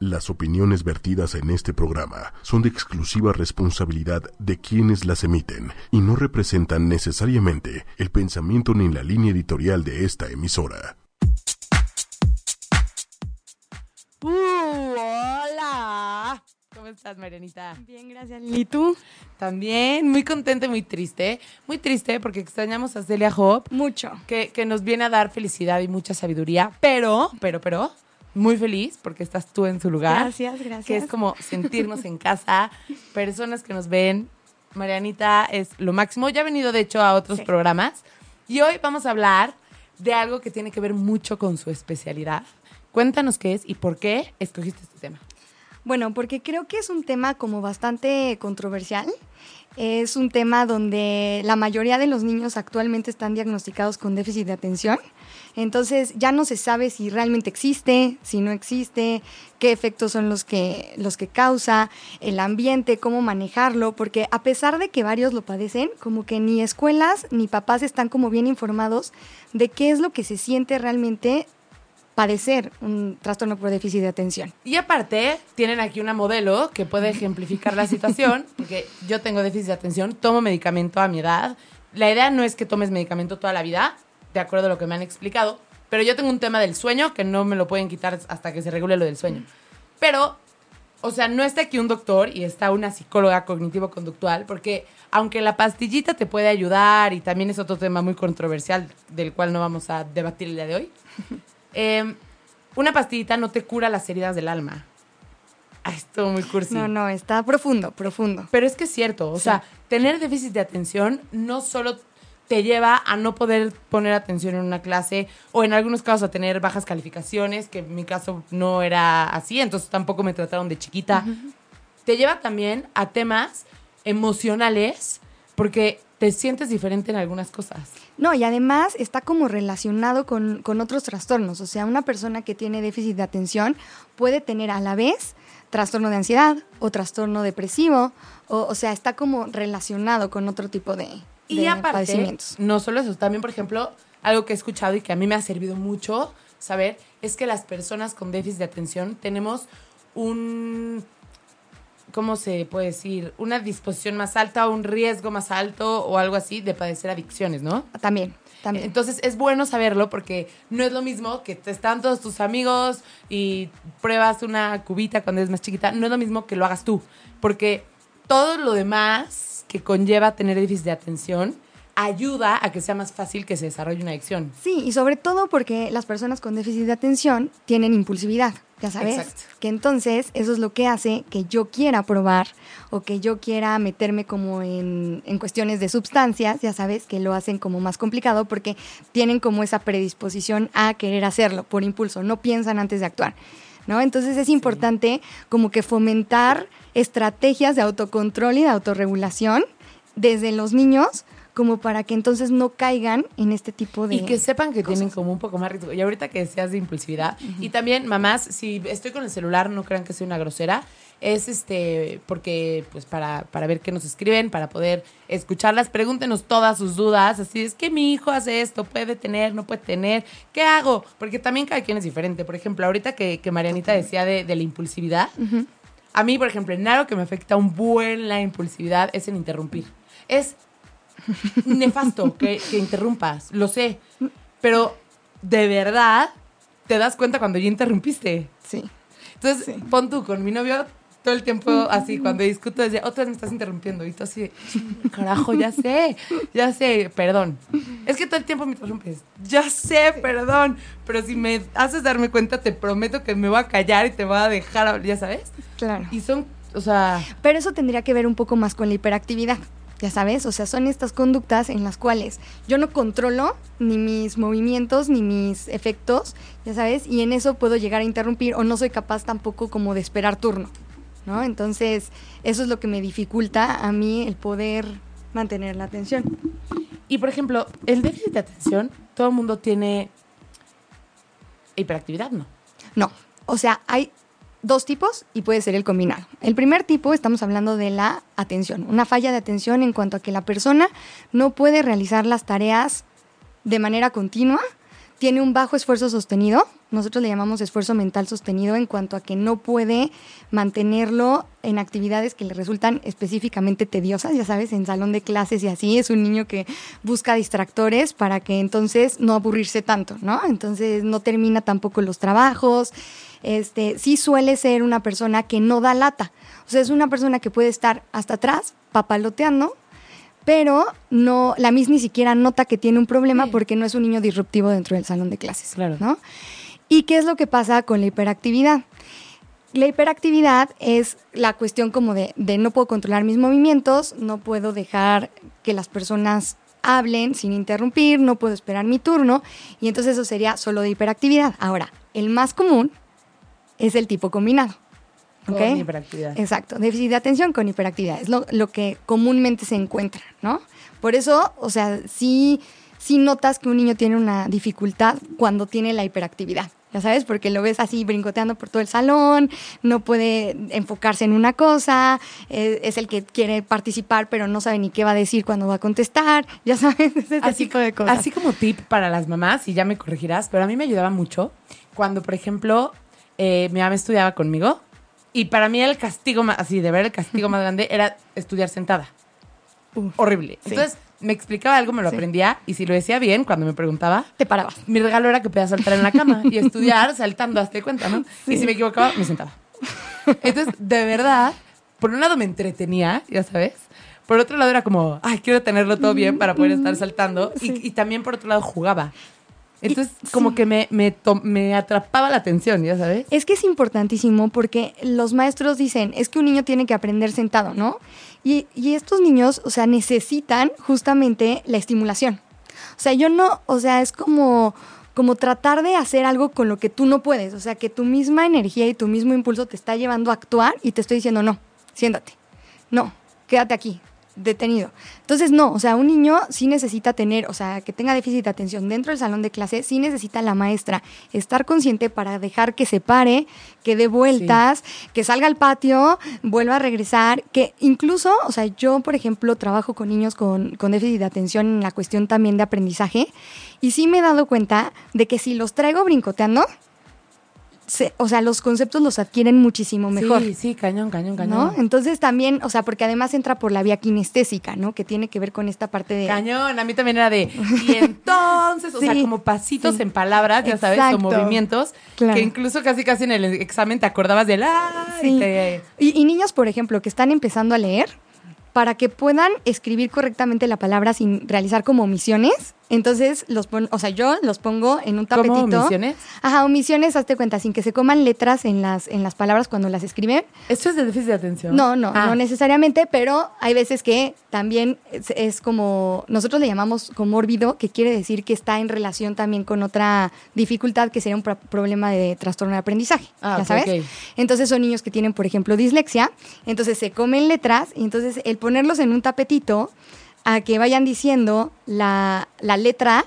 Las opiniones vertidas en este programa son de exclusiva responsabilidad de quienes las emiten y no representan necesariamente el pensamiento ni la línea editorial de esta emisora. Uh, hola. ¿Cómo estás, Marianita? Bien, gracias. ¿Y tú? También, muy contenta y muy triste. Muy triste porque extrañamos a Celia Hope, Mucho. que, que nos viene a dar felicidad y mucha sabiduría, pero, pero, pero, muy feliz porque estás tú en su lugar. Gracias, gracias. Que es como sentirnos en casa, personas que nos ven. Marianita es lo máximo. Ya ha venido, de hecho, a otros Sí. programas. Y hoy vamos a hablar de algo que tiene que ver mucho con su especialidad. Cuéntanos qué es y por qué escogiste este tema. Bueno, porque creo que es un tema como bastante controversial. Es un tema donde la mayoría de los niños actualmente están diagnosticados con déficit de atención. Entonces ya no se sabe si realmente existe, si no existe, qué efectos son los que, los que causa, el ambiente, cómo manejarlo, porque a pesar de que varios lo padecen, como que ni escuelas ni papás están como bien informados de qué es lo que se siente realmente padecer un trastorno por déficit de atención. Y aparte, tienen aquí una modelo que puede ejemplificar la situación, porque yo tengo déficit de atención, tomo medicamento a mi edad. La idea no es que tomes medicamento toda la vida, de acuerdo a lo que me han explicado, pero yo tengo un tema del sueño que no me lo pueden quitar hasta que se regule lo del sueño. Pero, o sea, no está aquí un doctor y está una psicóloga cognitivo-conductual, porque aunque la pastillita te puede ayudar, y también es otro tema muy controversial del cual no vamos a debatir el día de hoy, eh, una pastillita no te cura las heridas del alma. Ay, estuvo muy cursi. No, no, está profundo, profundo. Pero es que es cierto, o Sí. sea, tener déficit de atención no solo te lleva a no poder poner atención en una clase o en algunos casos a tener bajas calificaciones, que en mi caso no era así, entonces tampoco me trataron de chiquita. Te lleva también a temas emocionales porque te sientes diferente en algunas cosas. No, y además está como relacionado con, con otros trastornos. O sea, una persona que tiene déficit de atención puede tener a la vez trastorno de ansiedad o trastorno depresivo. O, o sea, está como relacionado con otro tipo de, Y de aparte, no solo eso, también, por ejemplo, algo que he escuchado y que a mí me ha servido mucho saber es que las personas con déficit de atención tenemos un, ¿cómo se puede decir? Una disposición más alta, un riesgo más alto o algo así de padecer adicciones, ¿no? También, también. Entonces es bueno saberlo porque no es lo mismo que te están todos tus amigos y pruebas una cubita cuando eres más chiquita, no es lo mismo que lo hagas tú, porque todo lo demás que conlleva tener déficit de atención ayuda a que sea más fácil que se desarrolle una adicción. Sí, y sobre todo porque las personas con déficit de atención tienen impulsividad, ya sabes. Exacto. Que entonces eso es lo que hace que yo quiera probar o que yo quiera meterme como en, en cuestiones de sustancias, ya sabes, que lo hacen como más complicado porque tienen como esa predisposición a querer hacerlo por impulso, no piensan antes de actuar. ¿No? Entonces es importante como que fomentar estrategias de autocontrol y de autorregulación desde los niños como para que entonces no caigan en este tipo de Y que sepan que cosas. tienen como un poco más riesgo. Y ahorita que decías de impulsividad. Y también, mamás, si estoy con el celular, no crean que soy una grosera. Es este, porque, pues, para, para ver qué nos escriben, para poder escucharlas, pregúntenos todas sus dudas. Así es que mi hijo hace esto, puede tener, no puede tener. ¿Qué hago? Porque también cada quien es diferente. Por ejemplo, ahorita que, que Marianita decía de, de la impulsividad. A mí, por ejemplo, en algo que me afecta un buen la impulsividad es en interrumpir. Es nefasto que, que interrumpas, lo sé. Pero de verdad te das cuenta cuando ya interrumpiste. Sí. Entonces, pon tú con mi novio todo el tiempo así, cuando discuto, decía, otra vez me estás interrumpiendo. Y tú así, carajo, ya sé, ya sé, perdón. Es que todo el tiempo me interrumpes. Ya sé, perdón. Pero si me haces darme cuenta, te prometo que me voy a callar y te voy a dejar, hablar, ya sabes. Claro. Y son, o sea, Pero eso tendría que ver un poco más con la hiperactividad. Ya sabes, o sea, son estas conductas en las cuales yo no controlo ni mis movimientos ni mis efectos, ya sabes, y en eso puedo llegar a interrumpir o no soy capaz tampoco como de esperar turno, ¿no? Entonces, eso es lo que me dificulta a mí el poder mantener la atención. Y por ejemplo, el déficit de atención, todo el mundo tiene hiperactividad, ¿no? No, o sea, hay dos tipos y puede ser el combinado. El primer tipo, estamos hablando de la atención, una falla de atención en cuanto a que la persona no puede realizar las tareas de manera continua tiene un bajo esfuerzo sostenido. Nosotros le llamamos esfuerzo mental sostenido en cuanto a que no puede mantenerlo en actividades que le resultan específicamente tediosas, ya sabes, en salón de clases y así. Es un niño que busca distractores para que entonces no aburrirse tanto, ¿no? Entonces no termina tampoco los trabajos. Este, sí suele ser una persona que no da lata. O sea, es una persona que puede estar hasta atrás, papaloteando, pero no, la Miss ni siquiera nota que tiene un problema Sí. porque no es un niño disruptivo dentro del salón de clases. Claro. ¿no? ¿Y qué es lo que pasa con la hiperactividad? La hiperactividad es la cuestión como de, de no puedo controlar mis movimientos, no puedo dejar que las personas hablen sin interrumpir, no puedo esperar mi turno, y entonces eso sería solo de hiperactividad. Ahora, el más común es el tipo combinado. Con ¿ok? hiperactividad. Exacto, déficit de atención con hiperactividad, es lo, lo que comúnmente se encuentra, ¿no? Por eso, o sea, sí, sí notas que un niño tiene una dificultad cuando tiene la hiperactividad, ya sabes, porque lo ves así brincoteando por todo el salón, no puede enfocarse en una cosa, eh, es el que quiere participar pero no sabe ni qué va a decir cuando va a contestar, ya sabes, ese así, tipo de cosas. así como tip para las mamás, y ya me corregirás, pero a mí me ayudaba mucho cuando, por ejemplo, eh, mi mamá estudiaba conmigo y para mí el castigo más, así de ver el castigo más grande era estudiar sentada. Uf, Horrible. sí. Entonces me explicaba algo, me lo Sí. aprendía y si lo decía bien, cuando me preguntaba, te parabas. mi regalo era que podía saltar en la cama y estudiar saltando, hazte cuenta, ¿no? Y si me equivocaba, me sentaba. Entonces, de verdad, por un lado me entretenía, ya sabes. Por otro lado era como, ay, quiero tenerlo todo bien para poder estar saltando. Y, y también por otro lado jugaba. Entonces, como que me, me, me atrapaba la atención, ya sabes. Es que es importantísimo porque los maestros dicen, es que un niño tiene que aprender sentado, ¿no? Y, y estos niños, o sea, necesitan justamente la estimulación. O sea, yo no, o sea, es como, como tratar de hacer algo con lo que tú no puedes. O sea, que tu misma energía y tu mismo impulso te está llevando a actuar y te estoy diciendo, no, siéntate. No, quédate aquí, detenido. Entonces, no, o sea, un niño sí necesita tener, o sea, que tenga déficit de atención dentro del salón de clase, sí necesita la maestra estar consciente para dejar que se pare, que dé vueltas, que salga al patio, vuelva a regresar, que incluso, o sea, yo, por ejemplo, trabajo con niños con, con déficit de atención en la cuestión también de aprendizaje, y sí me he dado cuenta de que si los traigo brincoteando, se- o sea, los conceptos los adquieren muchísimo mejor. Sí, sí, cañón, cañón, ¿no? cañón. Entonces también, o sea, porque además entra por la vía kinestésica, ¿no? Que tiene que ver con esta parte de... Cañón, a mí también era de. Y entonces, o sea, como pasitos sí. en palabras, ya sabes, o movimientos, Claro. que incluso casi casi en el examen te acordabas del. ¡Ay! Sí. te- Y, y niños, por ejemplo, que están empezando a leer, para que puedan escribir correctamente la palabra sin realizar como omisiones, entonces los pon, o sea, yo los pongo en un ¿Cómo tapetito. omisiones? Ajá, omisiones, hazte cuenta, sin que se coman letras en las, en las palabras cuando las escriben. ¿Esto es de déficit de atención? No, no, Ah. no necesariamente, pero hay veces que también es, es como, nosotros le llamamos comórbido, que quiere decir que está en relación también con otra dificultad que sería un pro- problema de trastorno de aprendizaje, Ah, ya sabes. ok. Entonces son niños que tienen, por ejemplo, dislexia, entonces se comen letras y entonces el ponerlos en un tapetito a que vayan diciendo la, la letra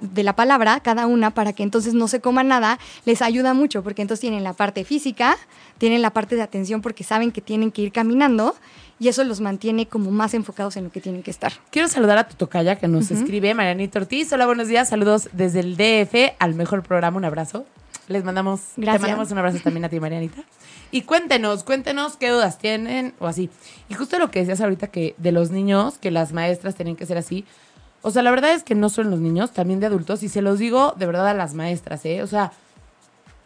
de la palabra, cada una, para que entonces no se coman nada, les ayuda mucho, porque entonces tienen la parte física, tienen la parte de atención porque saben que tienen que ir caminando y eso los mantiene como más enfocados en lo que tienen que estar. Quiero saludar a tu tocaya que nos escribe, Marianita Ortiz. Hola, buenos días. Saludos desde el DF al mejor programa. Un abrazo. Les mandamos, Gracias. te mandamos un abrazo también a ti, Marianita. Y cuéntenos, cuéntenos qué dudas tienen o así. Y justo lo que decías ahorita que de los niños, que las maestras tienen que ser así. O sea, la verdad es que no son los niños, también de adultos. Y se los digo de verdad a las maestras, ¿eh? O sea,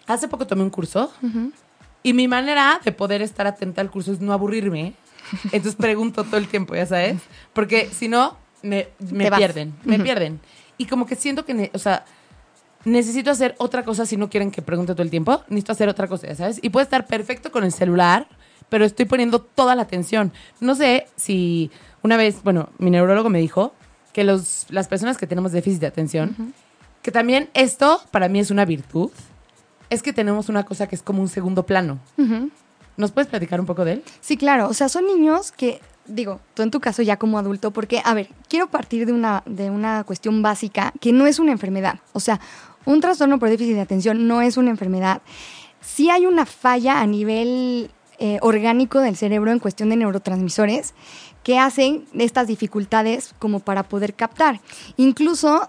hace poco tomé un curso y mi manera de poder estar atenta al curso es no aburrirme. Entonces pregunto todo el tiempo, ya sabes. Porque si no, me, me pierden. Me Ujú. pierden. Y como que siento que, o sea, necesito hacer otra cosa si no quieren que pregunte todo el tiempo. Necesito hacer otra cosa, sabes. Y puede estar perfecto con el celular, pero estoy poniendo toda la atención. No sé si una vez, bueno, mi neurólogo me dijo que los, las personas que tenemos déficit de atención, que también esto para mí es una virtud, es que tenemos una cosa que es como un segundo plano. ¿Nos puedes platicar un poco de él? Sí, claro. O sea, son niños que, digo, tú en tu caso ya como adulto, porque, a ver, quiero partir de una, de una cuestión básica que no es una enfermedad. O sea, un trastorno por déficit de atención no es una enfermedad. Sí hay una falla a nivel eh, orgánico del cerebro en cuestión de neurotransmisores que hacen estas dificultades como para poder captar. Incluso,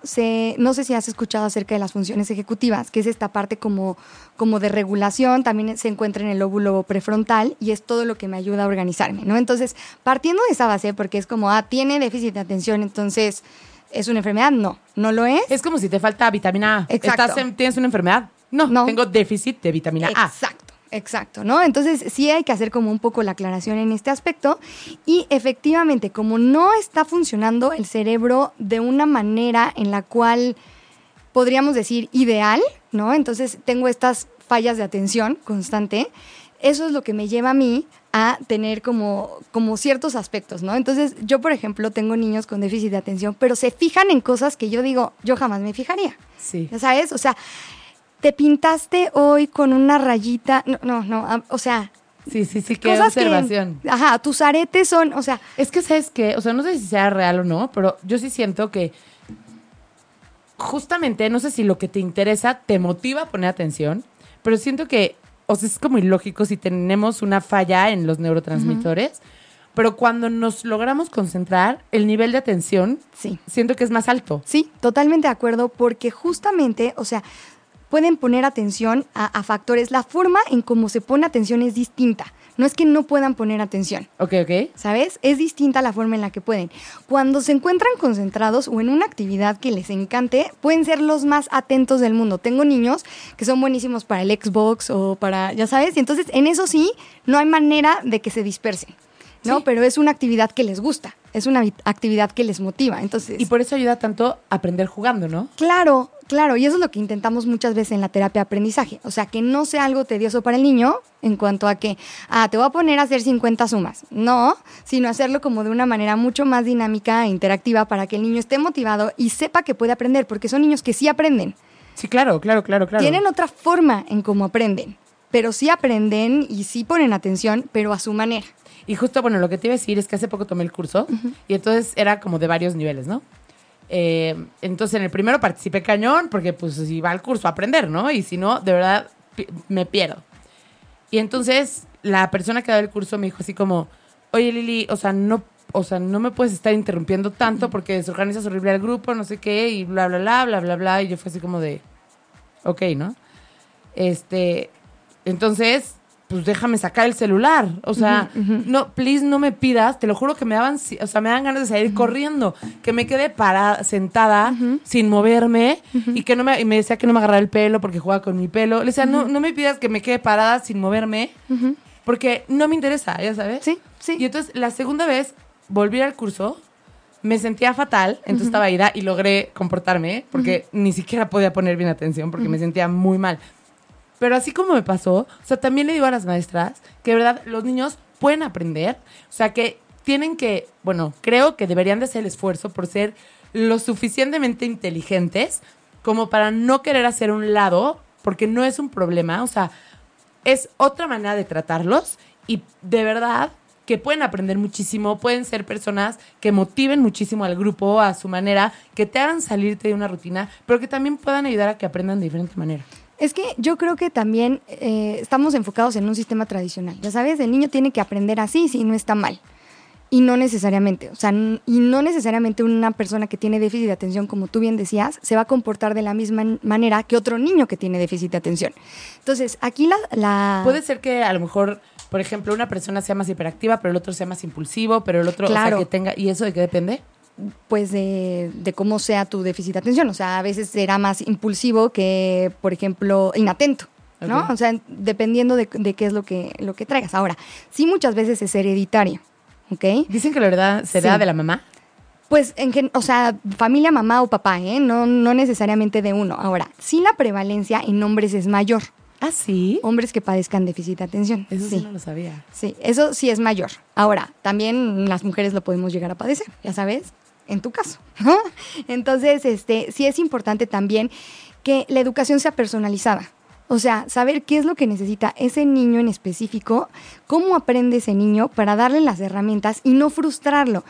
no sé si has escuchado acerca de las funciones ejecutivas, que es esta parte como, como de regulación, también se encuentra en el lóbulo prefrontal y es todo lo que me ayuda a organizarme, ¿no? Entonces, partiendo de esa base, porque es como, ah, tiene déficit de atención, entonces... ¿Es una enfermedad? No, no lo es. Es como si te falta vitamina A. Exacto. ¿Estás en- ¿Tienes una enfermedad? No, No. tengo déficit de vitamina A. Exacto, exacto, ¿no? Entonces sí hay que hacer como un poco la aclaración en este aspecto y efectivamente como no está funcionando el cerebro de una manera en la cual podríamos decir ideal, ¿no? Entonces tengo estas fallas de atención constante. Eso es lo que me lleva a mí a tener como, como ciertos aspectos, ¿no? Entonces, yo, por ejemplo, tengo niños con déficit de atención, pero se fijan en cosas que yo digo, yo jamás me fijaría. Sí. ¿Ya sabes? O sea, te pintaste hoy con una rayita. No, no, no. O sea, Sí, sí, sí, qué observación. que. Ajá, tus aretes son. O sea, Es que, ¿sabes qué? O sea, no sé si sea real o no, pero yo sí siento que justamente, no sé si lo que te interesa te motiva a poner atención, pero siento que, o sea, es como ilógico si tenemos una falla en los neurotransmisores, pero cuando nos logramos concentrar, el nivel de atención, sí. siento que es más alto. Sí, totalmente de acuerdo, porque justamente, o sea, pueden poner atención a, a factores. La forma en cómo se pone atención es distinta. No es que no puedan poner atención. Ok, ok. ¿Sabes? Es distinta la forma en la que pueden. Cuando se encuentran concentrados o en una actividad que les encante, pueden ser los más atentos del mundo. Tengo niños que son buenísimos para el Xbox o para, ya sabes, y entonces en eso sí, no hay manera de que se dispersen. ¿no? Sí. Pero es una actividad que les gusta, es una vi- actividad que les motiva. Entonces, Y por eso ayuda tanto a aprender jugando, ¿no? Claro, claro, y eso es lo que intentamos muchas veces en la terapia de aprendizaje. O sea, que no sea algo tedioso para el niño en cuanto a que, ah, te voy a poner a hacer 50 sumas. No, sino hacerlo como de una manera mucho más dinámica e interactiva para que el niño esté motivado y sepa que puede aprender, porque son niños que sí aprenden. Sí, claro, claro, claro, claro. Tienen otra forma en cómo aprenden, pero sí aprenden y sí ponen atención, pero a su manera. Y justo, bueno, lo que te iba a decir es que hace poco tomé el curso y entonces era como de varios niveles, ¿no? Eh, entonces en el primero participé cañón porque pues iba al curso a aprender, ¿no? Y si no, de verdad pi- me pierdo. Y entonces la persona que da el curso me dijo así como, oye Lili, o sea, no, o sea, no me puedes estar interrumpiendo tanto porque desorganizas horrible al grupo, no sé qué, y bla, bla, bla, bla, bla, bla. Y yo fue así como de, ok, ¿no? Este, entonces, pues déjame sacar el celular. O sea, no, please no me pidas, te lo juro que me daban, o sea, me dan ganas de salir corriendo, que me quede parada, sentada, sin moverme, y que no me, y me decía que no me agarrara el pelo porque jugaba con mi pelo. Le decía, no, no me pidas que me quede parada sin moverme, porque no me interesa, ya sabes. Sí, sí. Y entonces la segunda vez volví al curso, me sentía fatal, entonces estaba ida y logré comportarme porque ni siquiera podía poner bien atención porque me sentía muy mal. Pero así como me pasó, o sea, también le digo a las maestras que de verdad los niños pueden aprender, o sea, que tienen que, bueno, creo que deberían de hacer el esfuerzo por ser lo suficientemente inteligentes como para no querer hacer un lado, porque no es un problema, o sea, es otra manera de tratarlos y de verdad que pueden aprender muchísimo, pueden ser personas que motiven muchísimo al grupo a su manera, que te hagan salirte de una rutina, pero que también puedan ayudar a que aprendan de diferente manera. Es que yo creo que también eh, estamos enfocados en un sistema tradicional. Ya sabes, el niño tiene que aprender así si no está mal. Y no necesariamente, o sea, y no necesariamente una persona que tiene déficit de atención, como tú bien decías, se va a comportar de la misma manera que otro niño que tiene déficit de atención. Entonces, aquí la... la- Puede ser que a lo mejor, por ejemplo, una persona sea más hiperactiva, pero el otro sea más impulsivo, pero el otro, Claro. o sea, que tenga, ¿y eso de qué depende? Pues de, de cómo sea tu déficit de atención. O sea, a veces será más impulsivo que, por ejemplo, inatento. ¿no? O sea, dependiendo de, de qué es lo que, lo que traigas. Ahora, sí muchas veces es hereditario, ¿ok? Dicen que la verdad será Sí. de la mamá. Pues, en o sea, familia, mamá o papá, ¿eh? No, no necesariamente de uno. Ahora, sí la prevalencia en hombres es mayor. Ah, sí. Hombres que padezcan déficit de atención. Eso sí. sí. no lo sabía. Sí, eso sí es mayor. Ahora, también las mujeres lo podemos llegar a padecer, ya sabes, en tu caso. ¿no? Entonces, este, sí es importante también que la educación sea personalizada. O sea, saber qué es lo que necesita ese niño en específico, cómo aprende ese niño para darle las herramientas y no frustrarlo.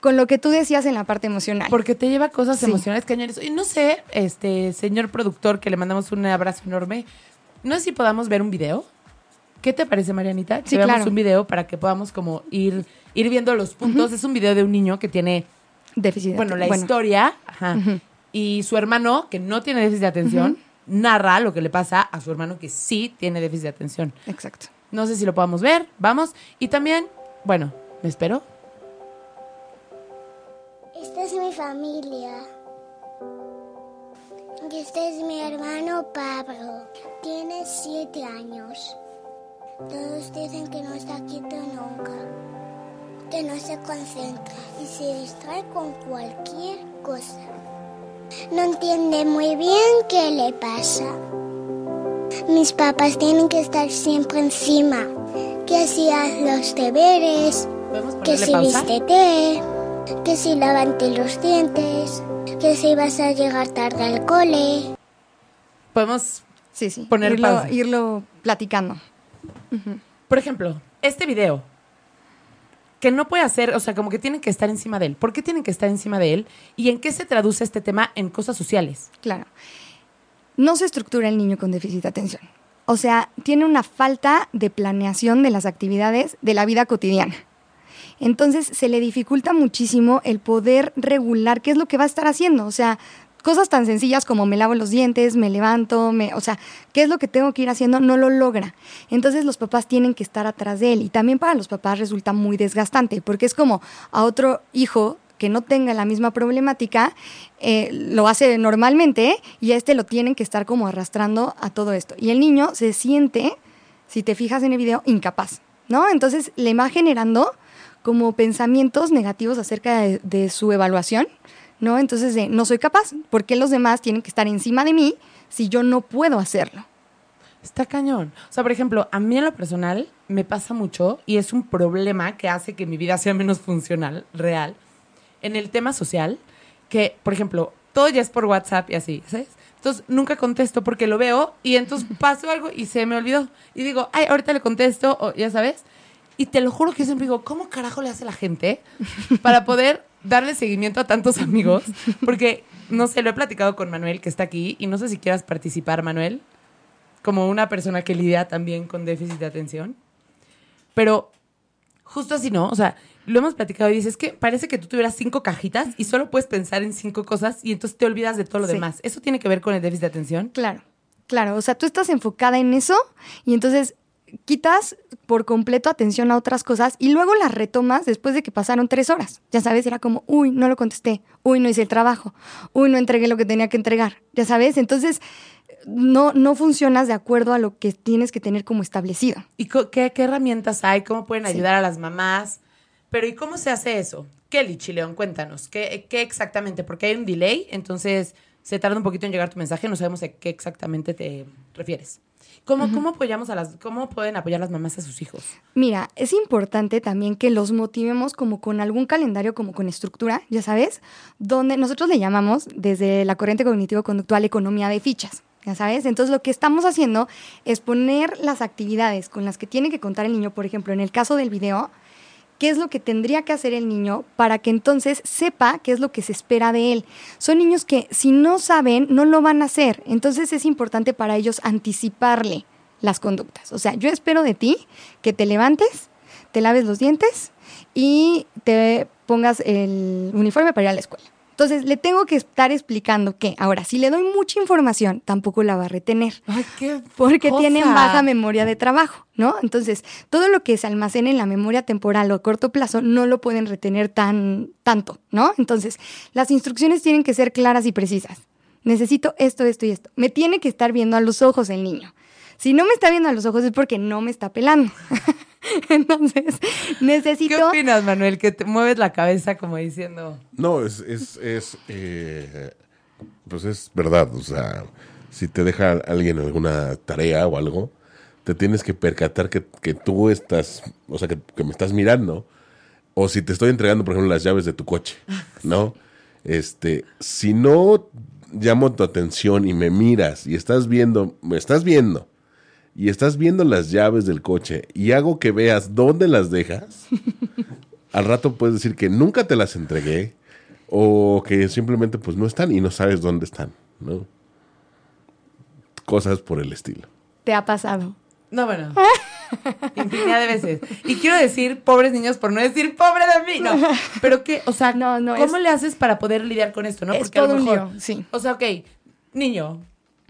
Con lo que tú decías en la parte emocional. Porque te lleva cosas Sí. emocionales cañones. Y no sé, este señor productor, que le mandamos un abrazo enorme, no sé si podamos ver un video. ¿Qué te parece, Marianita? Sí, Que veamos claro. un video para que podamos como ir, ir viendo los puntos. Es un video de un niño que tiene, Déficit. de bueno, la historia, ajá, y su hermano, que no tiene déficit de atención, narra lo que le pasa a su hermano que sí tiene déficit de atención. Exacto. No sé si lo podamos ver, vamos. Y también, bueno, ¿me espero? Esta es mi familia. Y este es mi hermano Pablo. Tiene siete años. Todos dicen que no está quieto nunca. Que no se concentra y se distrae con cualquier cosa. No entiende muy bien qué le pasa. Mis papás tienen que estar siempre encima. Que si haz los deberes, ¿Podemos que si pausa? vístete, que si lávate los dientes, que si vas a llegar tarde al cole. Podemos, Sí, sí. Poner irlo, pausa. irlo platicando. por ejemplo, este video. Que no puede hacer, o sea, como que tienen que estar encima de él. ¿Por qué tienen que estar encima de él? ¿Y en qué se traduce este tema en cosas sociales? Claro. No se estructura el niño con déficit de atención. O sea, tiene una falta de planeación de las actividades de la vida cotidiana. Entonces se le dificulta muchísimo el poder regular qué es lo que va a estar haciendo. O sea, cosas tan sencillas como me lavo los dientes, me levanto, me, o sea, qué es lo que tengo que ir haciendo, no lo logra. Entonces los papás tienen que estar atrás de él. Y también para los papás resulta muy desgastante, porque es como a otro hijo que no tenga la misma problemática, eh, lo hace normalmente y a este lo tienen que estar como arrastrando a todo esto. Y el niño se siente, si te fijas en el video, incapaz, ¿no? Entonces le va generando como pensamientos negativos acerca de, de su evaluación, ¿no? Entonces de no soy capaz, ¿por qué los demás tienen que estar encima de mí si yo no puedo hacerlo? Está cañón. O sea, por ejemplo, a mí en lo personal me pasa mucho y es un problema que hace que mi vida sea menos funcional, real, en el tema social, que, por ejemplo, todo ya es por WhatsApp y así, ¿sabes? Entonces nunca contesto porque lo veo y entonces pasó algo y se me olvidó. Y digo, ay, ahorita le contesto, o ya sabes. Y te lo juro que yo siempre digo, ¿cómo carajo le hace la gente para poder darle seguimiento a tantos amigos? Porque, no sé, lo he platicado con Manuel, que está aquí, y no sé si quieras participar, Manuel como una persona que lidia también con déficit de atención. Pero justo así, ¿no? O sea, lo hemos platicado y dices que parece que tú tuvieras cinco cajitas y solo puedes pensar en cinco cosas y entonces te olvidas de todo lo Sí. demás. ¿Eso tiene que ver con el déficit de atención? Claro, claro. O sea, tú estás enfocada en eso y entonces quitas por completo atención a otras cosas y luego las retomas después de que pasaron tres horas. Ya sabes, era como, uy, no lo contesté, uy, no hice el trabajo, uy, no entregué lo que tenía que entregar. Ya sabes, entonces no, no funcionas de acuerdo a lo que tienes que tener como establecido. ¿Y qué, qué herramientas hay? ¿Cómo pueden Sí. ayudar a las mamás? Pero ¿y cómo se hace eso? Kelly Chileón, cuéntanos. ¿Qué, qué exactamente? Porque hay un delay, entonces se tarda un poquito en llegar tu mensaje, no sabemos a qué exactamente te refieres. ¿Cómo, ¿Cómo apoyamos a las, cómo pueden apoyar las mamás a sus hijos? Mira, es importante también que los motivemos como con algún calendario, como con estructura, ya sabes, donde nosotros le llamamos desde la corriente cognitivo-conductual economía de fichas. Ya sabes, entonces lo que estamos haciendo es poner las actividades con las que tiene que contar el niño, por ejemplo, en el caso del video, qué es lo que tendría que hacer el niño para que entonces sepa qué es lo que se espera de él. Son niños que si no saben, no lo van a hacer. Entonces es importante para ellos anticiparle las conductas. O sea, yo espero de ti que te levantes, te laves los dientes y te pongas el uniforme para ir a la escuela. Entonces, le tengo que estar explicando que, ahora, si le doy mucha información, tampoco la va a retener Ay, qué porque cosa. tienen baja memoria de trabajo, ¿no? Entonces, todo lo que se almacena en la memoria temporal o a corto plazo no lo pueden retener tan tanto, ¿no? Entonces, las instrucciones tienen que ser claras y precisas. Necesito esto, esto y esto. Me tiene que estar viendo a los ojos el niño. Si no me está viendo a los ojos es porque no me está pelando. Entonces, ¿Qué necesito opinas, Manuel? Que te mueves la cabeza como diciendo... No, es, es, es eh, pues es verdad. O sea, si te deja alguien alguna tarea o algo, te tienes que percatar que, que tú estás, o sea, que, que me estás mirando. O si te estoy entregando, por ejemplo, las llaves de tu coche, ¿no? Este, si no llamo tu atención y me miras y estás viendo, me estás viendo y estás viendo las llaves del coche y hago que veas dónde las dejas, al rato puedes decir que nunca te las entregué o que simplemente pues no están y no sabes dónde están, ¿no? Cosas por el estilo. te ha pasado. No, bueno. Infinidad de veces. Y quiero decir pobres niños por no decir pobre de mí. No. Pero que, o sea, No, no, ¿cómo es- le haces para poder lidiar con esto, no? es Porque a lo todo un lío, sí. O sea, ok, niño.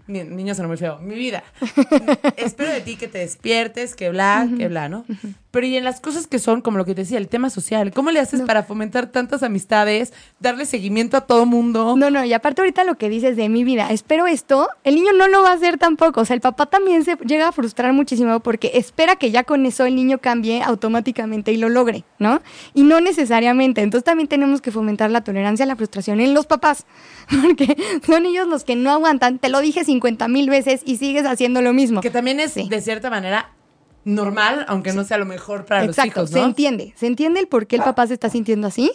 Ni- Niño suena muy feo. Mi vida. Espero de ti que te despiertes, que bla, que bla, ¿no? Pero y en las cosas que son, como lo que te decía, el tema social, ¿cómo le haces No. para fomentar tantas amistades, darle seguimiento a todo mundo? No, no, y aparte ahorita lo que dices de mi vida, espero esto, el niño no lo va a hacer tampoco. O sea, el papá también se llega a frustrar muchísimo porque espera que ya con eso el niño cambie automáticamente y lo logre, ¿no? Y no necesariamente. Entonces también tenemos que fomentar la tolerancia a la frustración en los papás, porque son ellos los que no aguantan. Te lo dije 50 mil veces y sigues haciendo lo mismo. Que también es, Sí. de cierta manera, normal, aunque no sea lo mejor para Exacto, los hijos, ¿no? se entiende, se entiende el por qué el papá se está sintiendo así,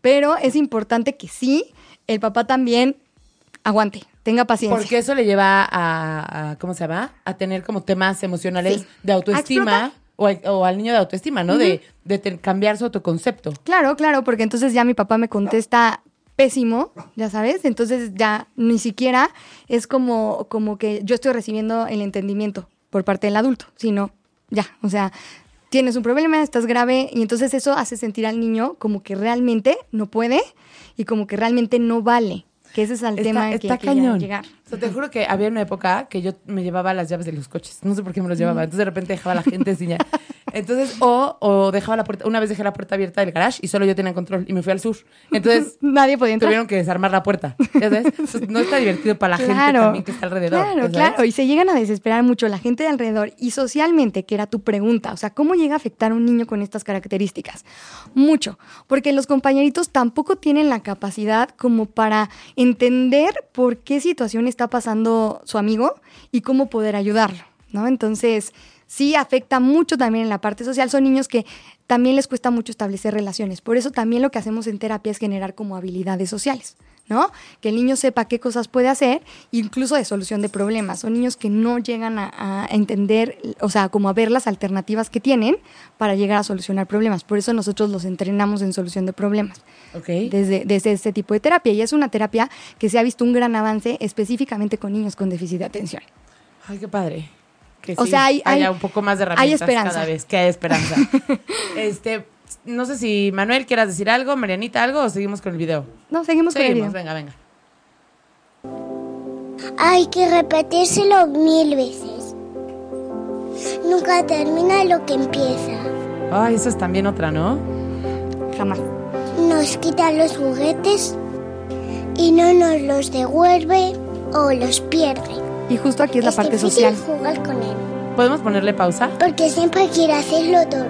pero es importante que sí, el papá también aguante, tenga paciencia. Porque eso le lleva a, a- ¿cómo se llama? A tener como temas emocionales Sí. de autoestima o, al niño de autoestima, ¿no? De, de te- cambiar su autoconcepto. Claro, claro, porque entonces ya mi papá me contesta pésimo, ya sabes, entonces ya ni siquiera es como, como que yo estoy recibiendo el entendimiento por parte del adulto, sino ya, o sea, tienes un problema, estás grave y entonces eso hace sentir al niño como que realmente no puede y como que realmente no vale, que ese es el tema que, está que cañón. llegar. O sea, te juro que había una época que yo me llevaba las llaves de los coches. No sé por qué me los llevaba. Entonces de repente dejaba a la gente. Entonces, o, o dejaba la puerta, una vez dejé la puerta abierta del garage y solo yo tenía control y me fui al sur. Entonces, Nadie podía entrar. tuvieron que desarmar la puerta. ¿Ya sabes? Entonces, no está divertido para la gente también que está alrededor. Claro, claro. Y se llegan a desesperar mucho la gente de alrededor y socialmente, que era tu pregunta. O sea, ¿cómo llega a afectar a un niño con estas características? Mucho. Porque los compañeritos tampoco tienen la capacidad como para entender por qué situación está pasando su amigo y cómo poder ayudarlo, ¿no? Entonces, sí afecta mucho también en la parte social. Son niños que también les cuesta mucho establecer relaciones. Por eso también lo que hacemos en terapia es generar como habilidades sociales. ¿No? Que el niño sepa qué cosas puede hacer, incluso de solución de problemas. Son niños que no llegan a, a entender, o sea, como a ver las alternativas que tienen para llegar a solucionar problemas. Por eso nosotros los entrenamos en solución de problemas Ok. desde, desde este tipo de terapia. Y es una terapia que se ha visto un gran avance específicamente con niños con déficit de atención. Ay, qué padre. Que O sí sea, hay- haya hay- un poco más de hay herramientas esperanza. cada vez, que hay esperanza. este, no sé si Manuel quieras decir algo, Marianita algo o seguimos con el video. No, seguimos, con el Seguimos, video. venga, venga. Hay que repetírselo mil veces. Nunca termina lo que empieza. Ay, eso es también otra, ¿no? Jamás. Nos quita los juguetes y no nos los devuelve o los pierde. Y justo aquí es la parte difícil social. jugar con él ¿Podemos ponerle pausa? porque siempre quiere hacerlo todo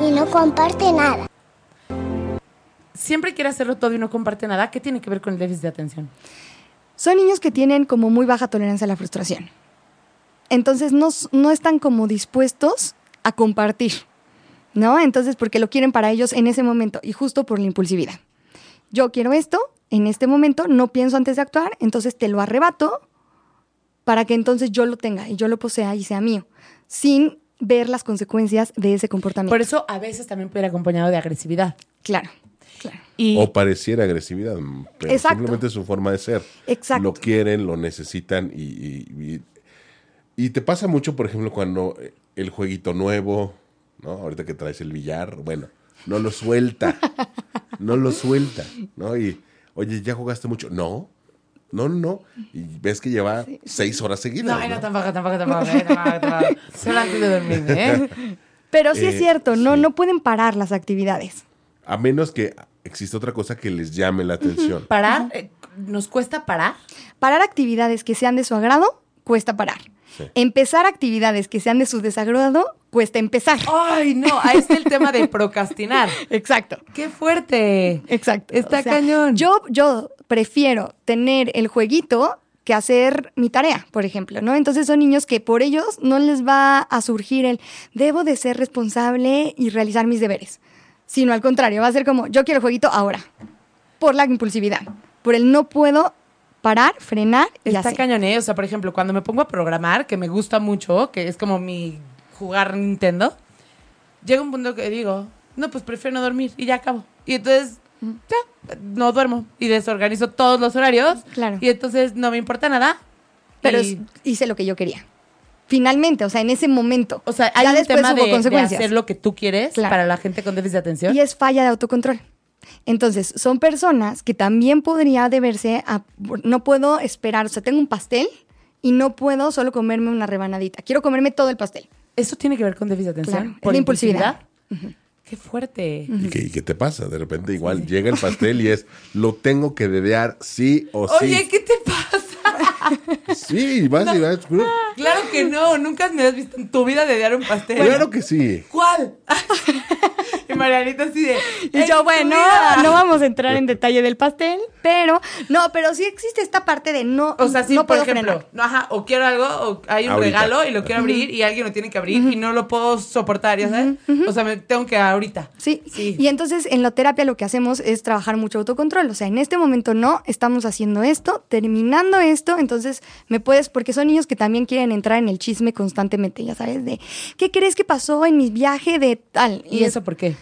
y no comparte nada. Siempre quiere hacerlo todo y no comparte nada. ¿Qué tiene que ver con el déficit de atención? Son niños que tienen como muy baja tolerancia a la frustración. Entonces no, no están como dispuestos a compartir, ¿no? Entonces porque lo quieren para ellos en ese momento y justo por la impulsividad. Yo quiero esto, en este momento no pienso antes de actuar, entonces te lo arrebato para que entonces yo lo tenga y yo lo posea y sea mío, sin ver las consecuencias de ese comportamiento. Por eso a veces también puede ir acompañado de agresividad. claro, claro. Y O pareciera agresividad, pero Exacto. simplemente es su forma de ser. Exacto. Lo quieren, lo necesitan y, y, y- y te pasa mucho, por ejemplo, cuando eh, el jueguito nuevo, ¿no? Ahorita que traes el billar, bueno, no lo suelta, no lo suelta, ¿no? Y, oye, ¿ya jugaste mucho? No, no, no. Y ves que lleva seis horas seguidas. No, ¿no? no, tampoco, tampoco, tampoco. eh, tampoco, tampoco. Solo antes de dormir, ¿eh? Pero sí es Eh, cierto, no, sí. no pueden parar las actividades. A menos que exista otra cosa que les llame la atención. Parar, eh, ¿nos cuesta parar? Parar actividades que sean de su agrado, cuesta parar. Sí. Empezar actividades que sean de su desagrado, cuesta empezar. Ay, no, ahí está el tema de procrastinar. Exacto. ¡Qué fuerte! Exacto. Está cañón. Yo, yo prefiero tener el jueguito que hacer mi tarea, por ejemplo, ¿no? Entonces son niños que por ellos no les va a surgir el debo de ser responsable y realizar mis deberes, sino al contrario, va a ser como yo quiero el jueguito ahora, por la impulsividad, por el no puedo parar, frenar y Está cañón, ¿eh? O sea, por ejemplo, cuando me pongo a programar, que me gusta mucho, que es como mi jugar Nintendo, llega un punto que digo, no, pues prefiero no dormir y ya acabo. Y entonces, ya, no duermo y desorganizo todos los horarios. Claro. Y entonces no me importa nada. Pero y- hice lo que yo quería. Finalmente, o sea, en ese momento. O sea, hay Ya un tema de, de hacer lo que tú quieres Claro. para la gente con déficit de atención. Y es falla de autocontrol. Entonces, son personas que también podría deberse a, no puedo esperar, o sea, tengo un pastel y no puedo solo comerme una rebanadita, quiero comerme todo el pastel. ¿Eso tiene que ver con déficit de atención? Claro, ¿Por la impulsividad. Qué fuerte. ¿Y qué, y qué te pasa? De repente igual llega el pastel y es, lo tengo que dedear sí o sí. Oye, ¿qué te pasa? Sí, vas y vas. Claro que no, nunca me has visto en tu vida dediar un pastel. Claro que sí. ¿Cuál? Marianita así de. Y "En yo, bueno, vida". no vamos a entrar en detalle del pastel, pero no, pero sí existe esta parte de no, O sea, sí, no por puedo ejemplo, frenar. no, ajá, o quiero algo, o hay un Ahorita. regalo y lo quiero abrir y alguien lo tiene que abrir y no lo puedo soportar, ¿ya sabes? O sea, me tengo que ahorita. Sí. Sí. y entonces en la terapia lo que hacemos es trabajar mucho autocontrol. O sea, en este momento no, estamos haciendo esto, terminando esto, entonces me puedes, porque son niños que también quieren entrar en el chisme constantemente, ya sabes, de ¿qué crees que pasó en mi viaje de tal? ¿Y es- eso por qué?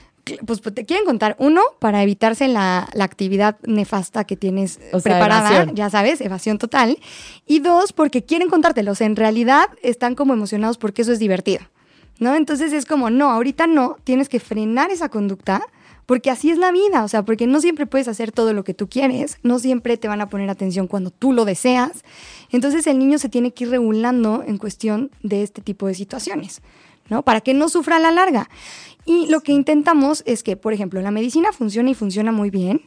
Pues te quieren contar, uno, para evitarse la, la actividad nefasta que tienes O sea, preparada, evasión. ya sabes, evasión total. Y dos, porque quieren contártelo. O sea, en realidad están como emocionados porque eso es divertido. ¿No? Entonces es como, no, ahorita no, tienes que frenar esa conducta. Porque así es la vida, o sea, porque no siempre puedes hacer todo lo que tú quieres, no siempre te van a poner atención cuando tú lo deseas. Entonces el niño se tiene que ir regulando en cuestión de este tipo de situaciones, ¿no? Para que no sufra a la larga. Y lo que intentamos es que, por ejemplo, la medicina funciona y funciona muy bien.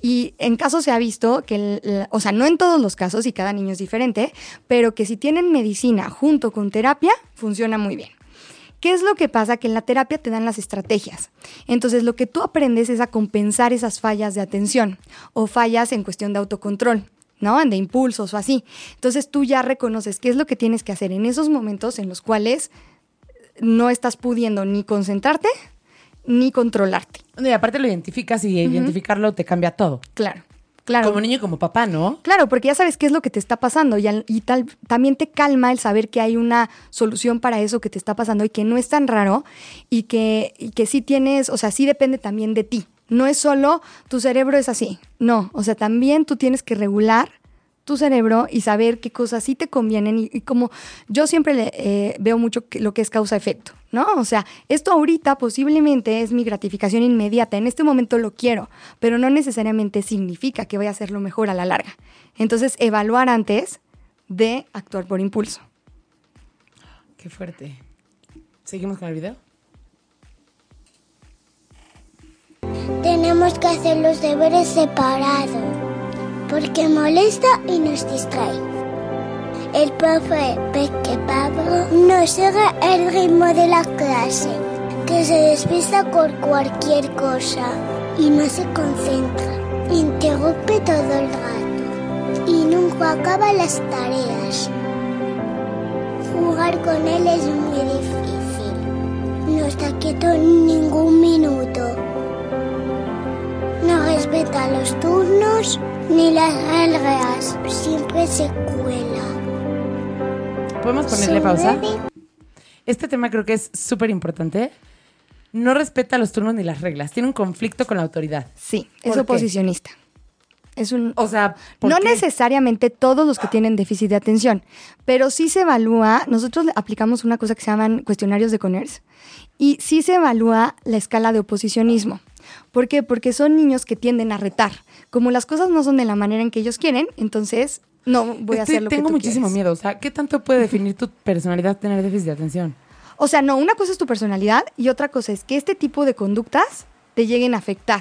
Y en casos se ha visto que, el- o sea, no en todos los casos y cada niño es diferente, pero que si tienen medicina junto con terapia, funciona muy bien. ¿Qué es lo que pasa? Que en la terapia te dan las estrategias. Entonces, lo que tú aprendes es a compensar esas fallas de atención o fallas en cuestión de autocontrol, ¿no? De impulsos o así. Entonces, tú ya reconoces qué es lo que tienes que hacer en esos momentos en los cuales no estás pudiendo ni concentrarte ni controlarte. Y aparte lo identificas y identificarlo te cambia todo. Claro, claro. Como niño y como papá, ¿no? Claro, porque ya sabes qué es lo que te está pasando y, al- y tal, también te calma el saber que hay una solución para eso que te está pasando y que no es tan raro y que, y que sí tienes, o sea, sí depende también de ti. No es solo tu cerebro es así, no, o sea, también tú tienes que regular tu cerebro y saber qué cosas sí te convienen y, y como yo siempre le, eh, veo mucho que- lo que es causa-efecto, ¿no? O sea, esto ahorita posiblemente es mi gratificación inmediata, en este momento lo quiero, pero no necesariamente significa que vaya a ser lo mejor a la larga. Entonces, evaluar antes de actuar por impulso. Qué fuerte. ¿Seguimos con el video? Tenemos que hacer los deberes separados, porque molesta y nos distrae. El profe Peque Pablo no sigue el ritmo de la clase, que se despista por cualquier cosa y no se concentra. Interrumpe todo el rato y nunca acaba las tareas. Jugar con él es muy difícil. No está quieto ningún minuto. No respeta los turnos ni las reglas. Siempre se cuela. ¿Podemos ponerle pausa? Este tema creo que es súper importante. No respeta los turnos ni las reglas. Tiene un conflicto con la autoridad. Sí, ¿Por es qué? oposicionista. Es un, O sea, ¿por no qué? necesariamente todos los que tienen déficit de atención, pero sí se evalúa, nosotros le aplicamos una cosa que se llaman cuestionarios de Conners, y sí se evalúa la escala de oposicionismo. ¿Por qué? Porque son niños que tienden a retar. Como las cosas no son de la manera en que ellos quieren, entonces no voy a Estoy- hacer lo que tengo tú muchísimo quieres. miedo. O sea, ¿qué tanto puede definir tu personalidad tener déficit de atención? O sea, no, una cosa es tu personalidad y otra cosa es que este tipo de conductas te lleguen a afectar.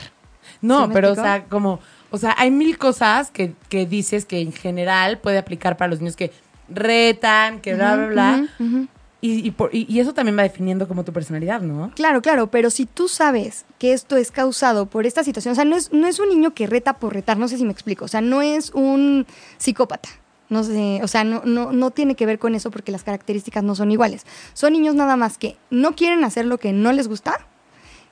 No, ¿Sí me pero, o sea, como, o sea, hay mil cosas que, que dices que en general puede aplicar para los niños que retan, que bla, bla, bla. Y, y, por- y- eso también va definiendo como tu personalidad, ¿no? Claro, claro, pero si tú sabes que esto es causado por esta situación, o sea, no es, no es un niño que reta por retar, no sé si me explico, o sea, no es un psicópata, no sé, o sea, no, no, no tiene que ver con eso porque las características no son iguales. Son niños nada más que no quieren hacer lo que no les gusta,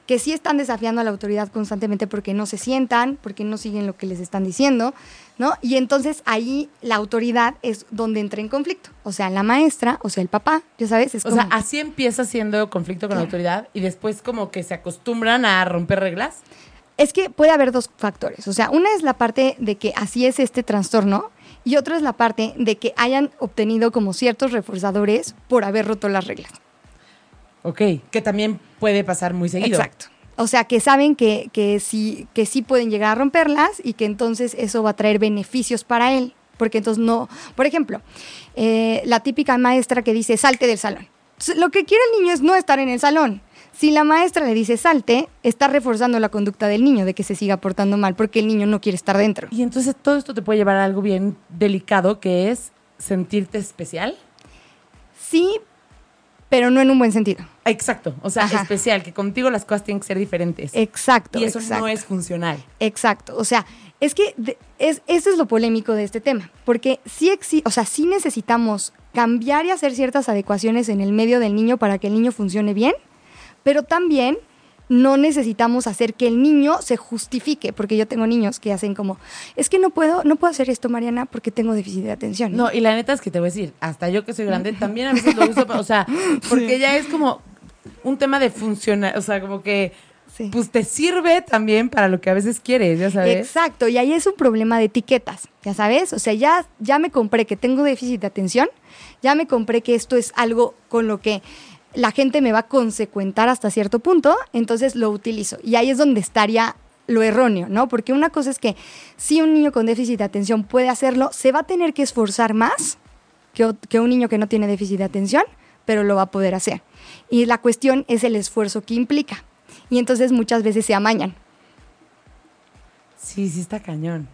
que sí están desafiando a la autoridad constantemente porque no se sientan, porque no siguen lo que les están diciendo, ¿no? Y entonces ahí la autoridad es donde entra en conflicto. O sea, la maestra, o sea, el papá, ya sabes, es O como... sea, así empieza siendo conflicto con la autoridad y después como que se acostumbran a romper reglas. Es que puede haber dos factores. O sea, una es la parte de que así es este trastorno Y otro es la parte de que hayan obtenido como ciertos reforzadores por haber roto las reglas. Ok, que también puede pasar muy seguido. Exacto. O sea, que saben que, que, sí, que sí pueden llegar a romperlas y que entonces eso va a traer beneficios para él. Porque entonces no, por ejemplo, eh, la típica maestra que dice salte del salón. Lo que quiere el niño es no estar en el salón. Si la maestra le dice salte, está reforzando la conducta del niño de que se siga portando mal porque el niño no quiere estar dentro. Y entonces todo esto te puede llevar a algo bien delicado que es sentirte especial. Sí, pero no en un buen sentido. Exacto, o sea, Ajá. especial, que contigo las cosas tienen que ser diferentes. Exacto. y eso exacto. no es funcional. Exacto, o sea, es que es, eso es lo polémico de este tema, porque sí, exi- o sea, sí necesitamos cambiar y hacer ciertas adecuaciones en el medio del niño para que el niño funcione bien, pero también no necesitamos hacer que el niño se justifique, porque yo tengo niños que hacen como, es que no puedo, no puedo hacer esto, Mariana, porque tengo déficit de atención. No, y la neta es que te voy a decir, hasta yo que soy grande, también a veces lo uso, o sea, porque ya es como un tema de funcionar, o sea, como que Sí. pues te sirve también para lo que a veces quieres, ya sabes. Exacto, y ahí es un problema de etiquetas, ya sabes, o sea, ya, ya me compré que tengo déficit de atención, ya me compré que esto es algo con lo que la gente me va a consecuentar hasta cierto punto, entonces lo utilizo. Y ahí es donde estaría lo erróneo, ¿no? Porque una cosa es que si un niño con déficit de atención puede hacerlo, se va a tener que esforzar más que, un niño que no tiene déficit de atención, pero lo va a poder hacer. Y la cuestión es el esfuerzo que implica. Y entonces muchas veces se amañan Sí, sí está cañón.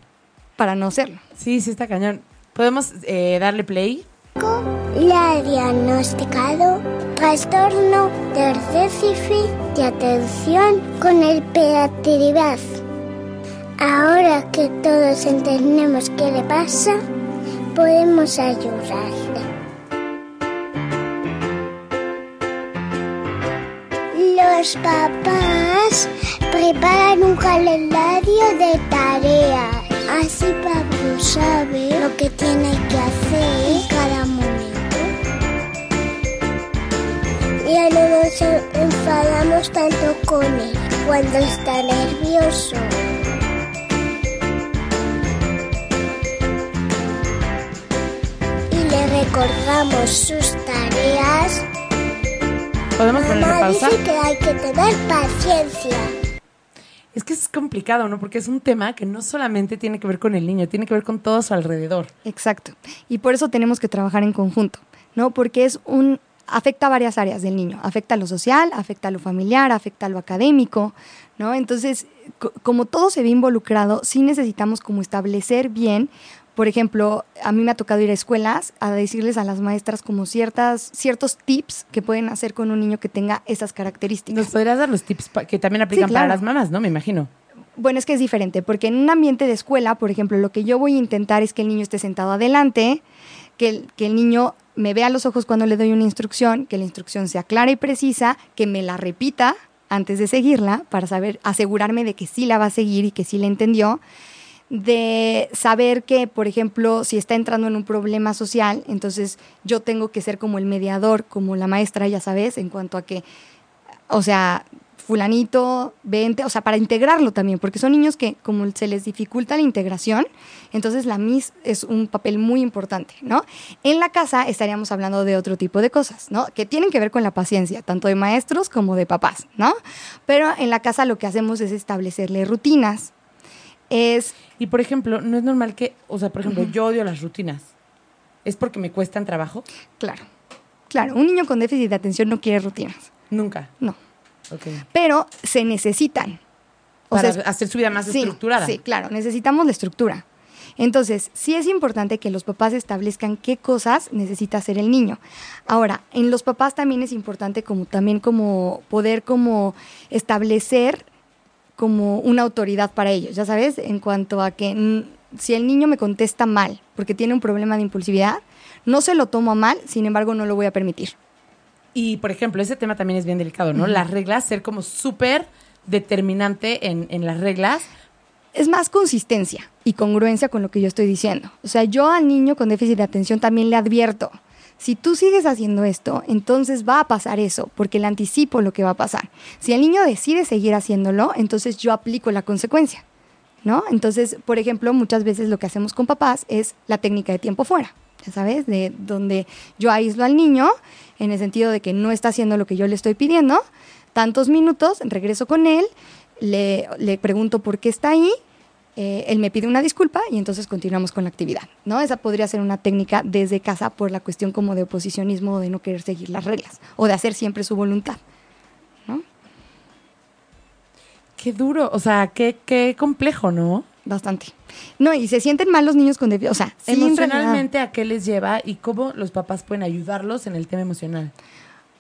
para no hacerlo. Sí, sí está cañón. ¿Podemos eh, darle play? Le ha diagnosticado trastorno del déficit de atención con el hiperactividad. Ahora que todos entendemos qué le pasa, podemos ayudarle. Los papás preparan un calendario de tareas. Así Pablo sabe lo que tiene que hacer tanto con él cuando está nervioso. Y le recordamos sus tareas. ¿Podemos poner Mamá pausa? dice que hay que tener paciencia. Es que es complicado, ¿no? Porque es un tema que no solamente tiene que ver con el niño, tiene que ver con todo a su alrededor. Exacto. Y por eso tenemos que trabajar en conjunto, ¿no? Porque es un afecta a varias áreas del niño. Afecta a lo social, afecta a lo familiar, afecta a lo académico, ¿no? Entonces, co- como todo se ve involucrado, sí necesitamos como establecer bien, por ejemplo, a mí me ha tocado ir a escuelas a decirles a las maestras como ciertas, ciertos tips que pueden hacer con un niño que tenga esas características. ¿Nos podrías dar los tips que también aplican claro. para las mamás, no? Me imagino. Bueno, es que es diferente, porque en un ambiente de escuela, por ejemplo, lo que yo voy a intentar es que el niño esté sentado adelante, que el, niño me vea a los ojos cuando le doy una instrucción, que la instrucción sea clara y precisa, que me la repita antes de seguirla para saber, asegurarme de que sí la va a seguir y que sí la entendió, de saber que, por ejemplo, si está entrando en un problema social, entonces yo tengo que ser como el mediador, como la maestra, ya sabes, en cuanto a que o sea, fulanito, vente, o sea, para integrarlo también, porque son niños que como se les dificulta la integración, entonces la MIS es un papel muy importante, ¿no? En la casa estaríamos hablando de otro tipo de cosas, ¿no? Que tienen que ver con la paciencia, tanto de maestros como de papás, ¿no? Pero en la casa lo que hacemos es establecerle rutinas, es Y por ejemplo, no es normal que, o sea, por ejemplo, yo odio las rutinas. ¿Es porque me cuestan trabajo? Claro, claro, un niño con déficit de atención no quiere rutinas, Nunca. no, Pero se necesitan. O Para sea, hacer su vida más sí, estructurada. Sí, claro, necesitamos la estructura. Entonces, sí es importante que los papás establezcan qué cosas necesita hacer el niño. Ahora, en los papás también es importante como también como poder como establecer como una autoridad para ellos, ya sabes, en cuanto a que si el niño me contesta mal porque tiene un problema de impulsividad, no se lo tomo a mal, sin embargo no lo voy a permitir. Y, por ejemplo, ese tema también es bien delicado, ¿no? Las reglas, ser como súper determinante en, en las reglas. es más consistencia y congruencia con lo que yo estoy diciendo. O sea, yo al niño con déficit de atención también le advierto, si tú sigues haciendo esto, entonces va a pasar eso, porque le anticipo lo que va a pasar. Si el niño decide seguir haciéndolo, entonces yo aplico la consecuencia. ¿no? Entonces, por ejemplo, muchas veces lo que hacemos con papás es la técnica de tiempo fuera, sabes, de donde yo aíslo al niño en el sentido de que no está haciendo lo que yo le estoy pidiendo, tantos minutos, regreso con él, le, le pregunto por qué está ahí, eh, él me pide una disculpa y entonces continuamos con la actividad, ¿no? Esa podría ser una técnica desde casa por la cuestión como de oposicionismo o de no querer seguir las reglas o de hacer siempre su voluntad, ¿no? Qué duro, o sea, qué, qué complejo, ¿no? Bastante. No, y se sienten mal los niños con déficit, o sea. Emocionalmente, ¿a qué les lleva y cómo los papás pueden ayudarlos en el tema emocional?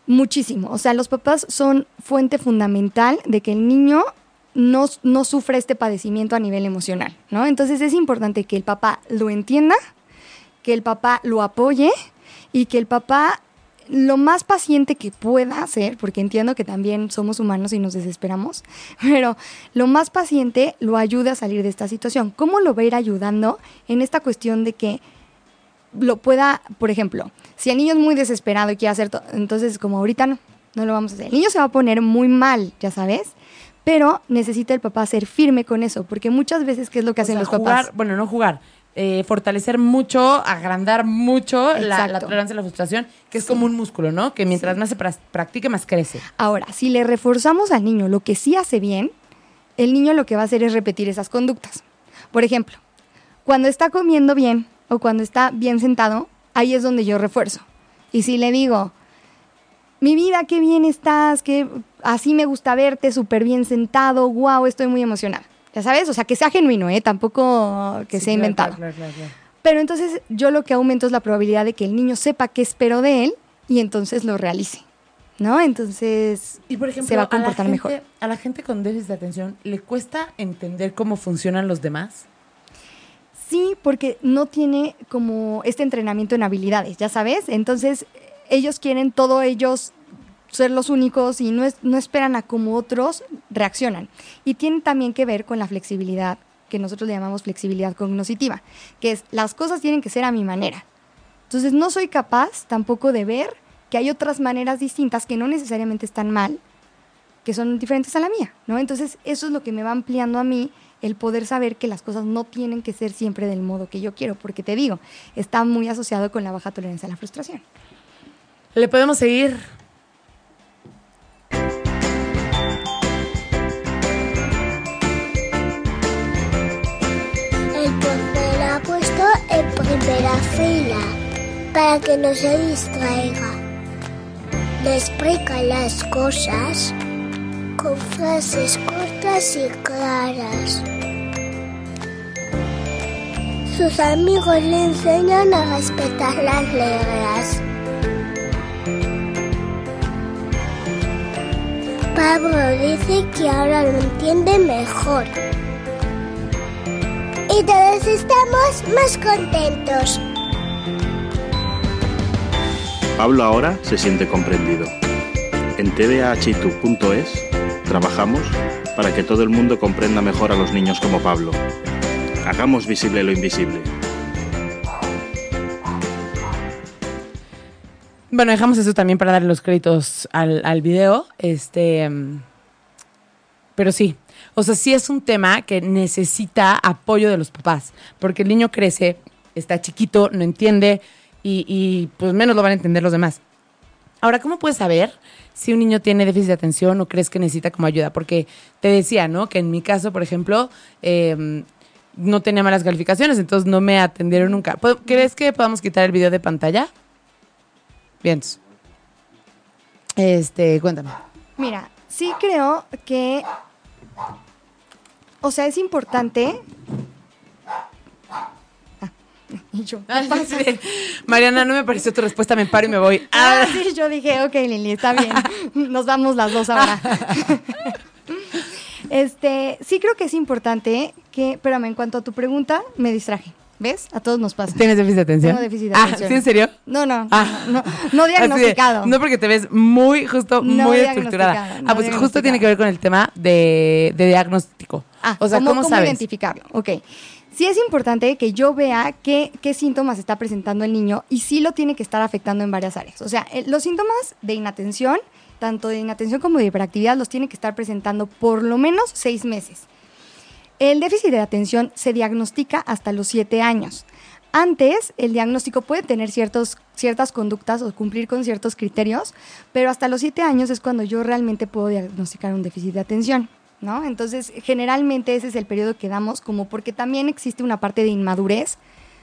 Muchísimo. O sea, los papás son fuente fundamental de que el niño no, no sufra este padecimiento a nivel emocional, ¿no? Entonces es importante que el papá lo entienda, que el papá lo apoye y que el papá lo más paciente que pueda ser, porque entiendo que también somos humanos y nos desesperamos, pero lo más paciente lo ayude a salir de esta situación. ¿Cómo lo va a ir ayudando en esta cuestión de que lo pueda, por ejemplo, si el niño es muy desesperado y quiere hacer todo, entonces como ahorita no, no lo vamos a hacer. El niño se va a poner muy mal, ya sabes, pero necesita el papá ser firme con eso, porque muchas veces, ¿qué es lo que O hacen sea, los jugar, papás? bueno, no jugar, eh, fortalecer mucho, agrandar mucho la, tolerancia a la frustración, que es como un músculo, ¿no? Que mientras más se pra- practique, más crece. Ahora, si le reforzamos al niño lo que sí hace bien, el niño lo que va a hacer es repetir esas conductas. Por ejemplo, cuando está comiendo bien o cuando está bien sentado, ahí es donde yo refuerzo. Y si le digo, mi vida, qué bien estás, que así me gusta verte, súper bien sentado, wow, estoy muy emocionada. Ya sabes, o sea, que sea genuino, ¿eh? Tampoco que Sí, sea inventado. claro, claro, claro. Pero entonces yo lo que aumento es la probabilidad de que el niño sepa qué espero de él y entonces lo realice. ¿No? Entonces Y por ejemplo, se va a comportar gente- mejor. A la gente con déficit de atención, ¿le cuesta entender cómo funcionan los demás? Sí, porque no tiene como este entrenamiento en habilidades, ya sabes. Entonces, ellos quieren todo ellos ser los únicos y no, es- no esperan a cómo otros reaccionan. Y tiene también que ver con la flexibilidad, que nosotros le llamamos flexibilidad cognitiva, que es las cosas tienen que ser a mi manera. Entonces, no soy capaz tampoco de ver que hay otras maneras distintas que no necesariamente están mal, que son diferentes a la mía, ¿no? Entonces, eso es lo que me va ampliando a mí el poder saber que las cosas no tienen que ser siempre del modo que yo quiero, porque te digo, está muy asociado con la baja tolerancia a la frustración. ¿Le podemos seguir? Primera fila para que no se distraiga. Le explica las cosas con frases cortas y claras. Sus amigos le enseñan a respetar las reglas. Pablo dice que ahora lo entiende mejor. Y todos estamos más contentos. Pablo ahora se siente comprendido. En tdahitu.es trabajamos para que todo el mundo comprenda mejor a los niños como Pablo. Hagamos visible lo invisible. Bueno, dejamos eso también para darle los créditos al, al video. Este, mm, pero sí, o sea, sí es un tema que necesita apoyo de los papás, porque el niño crece, está chiquito, no entiende y, pues menos lo van a entender los demás. Ahora, ¿cómo puedes saber si un niño tiene déficit de atención o crees que necesita como ayuda? Porque te decía, ¿no? Que en mi caso, por ejemplo, eh, no tenía malas calificaciones, entonces no me atendieron nunca. ¿Puedo- ¿Crees que podamos quitar el video de pantalla? Bien. Este, cuéntame. Mira, sí creo que, o sea, es importante. Ah, y yo, ¿qué pasa? Mariana, no me pareció tu respuesta, me paro y me voy. Ah, Ah, sí, yo dije, ok, Lili, está bien. Nos vamos las dos ahora. este, sí creo que es importante que, espérame, en cuanto a tu pregunta, me distraje. ¿Ves? A todos nos pasa. ¿Tienes déficit de atención? Tengo déficit de Ah, atención. ¿sí, en serio? No, no, Ah. no, no, no de, diagnosticado. no porque te ves muy, justo, No muy estructurada. ah, pues justo tiene que ver con el tema de, de diagnóstico. Ah, o sea, ¿cómo, sabes? identificarlo? Ok. Sí es importante que yo vea qué, qué síntomas está presentando el niño y sí lo tiene que estar afectando en varias áreas. O sea, los síntomas de inatención, tanto de inatención como de hiperactividad, los tiene que estar presentando por lo menos seis meses. El déficit de atención se diagnostica hasta los 7 años. Antes, el diagnóstico puede tener ciertos, ciertas conductas o cumplir con ciertos criterios, pero hasta los 7 años es cuando yo realmente puedo diagnosticar un déficit de atención. ¿No? Entonces, generalmente ese es el periodo que damos, como porque también existe una parte de inmadurez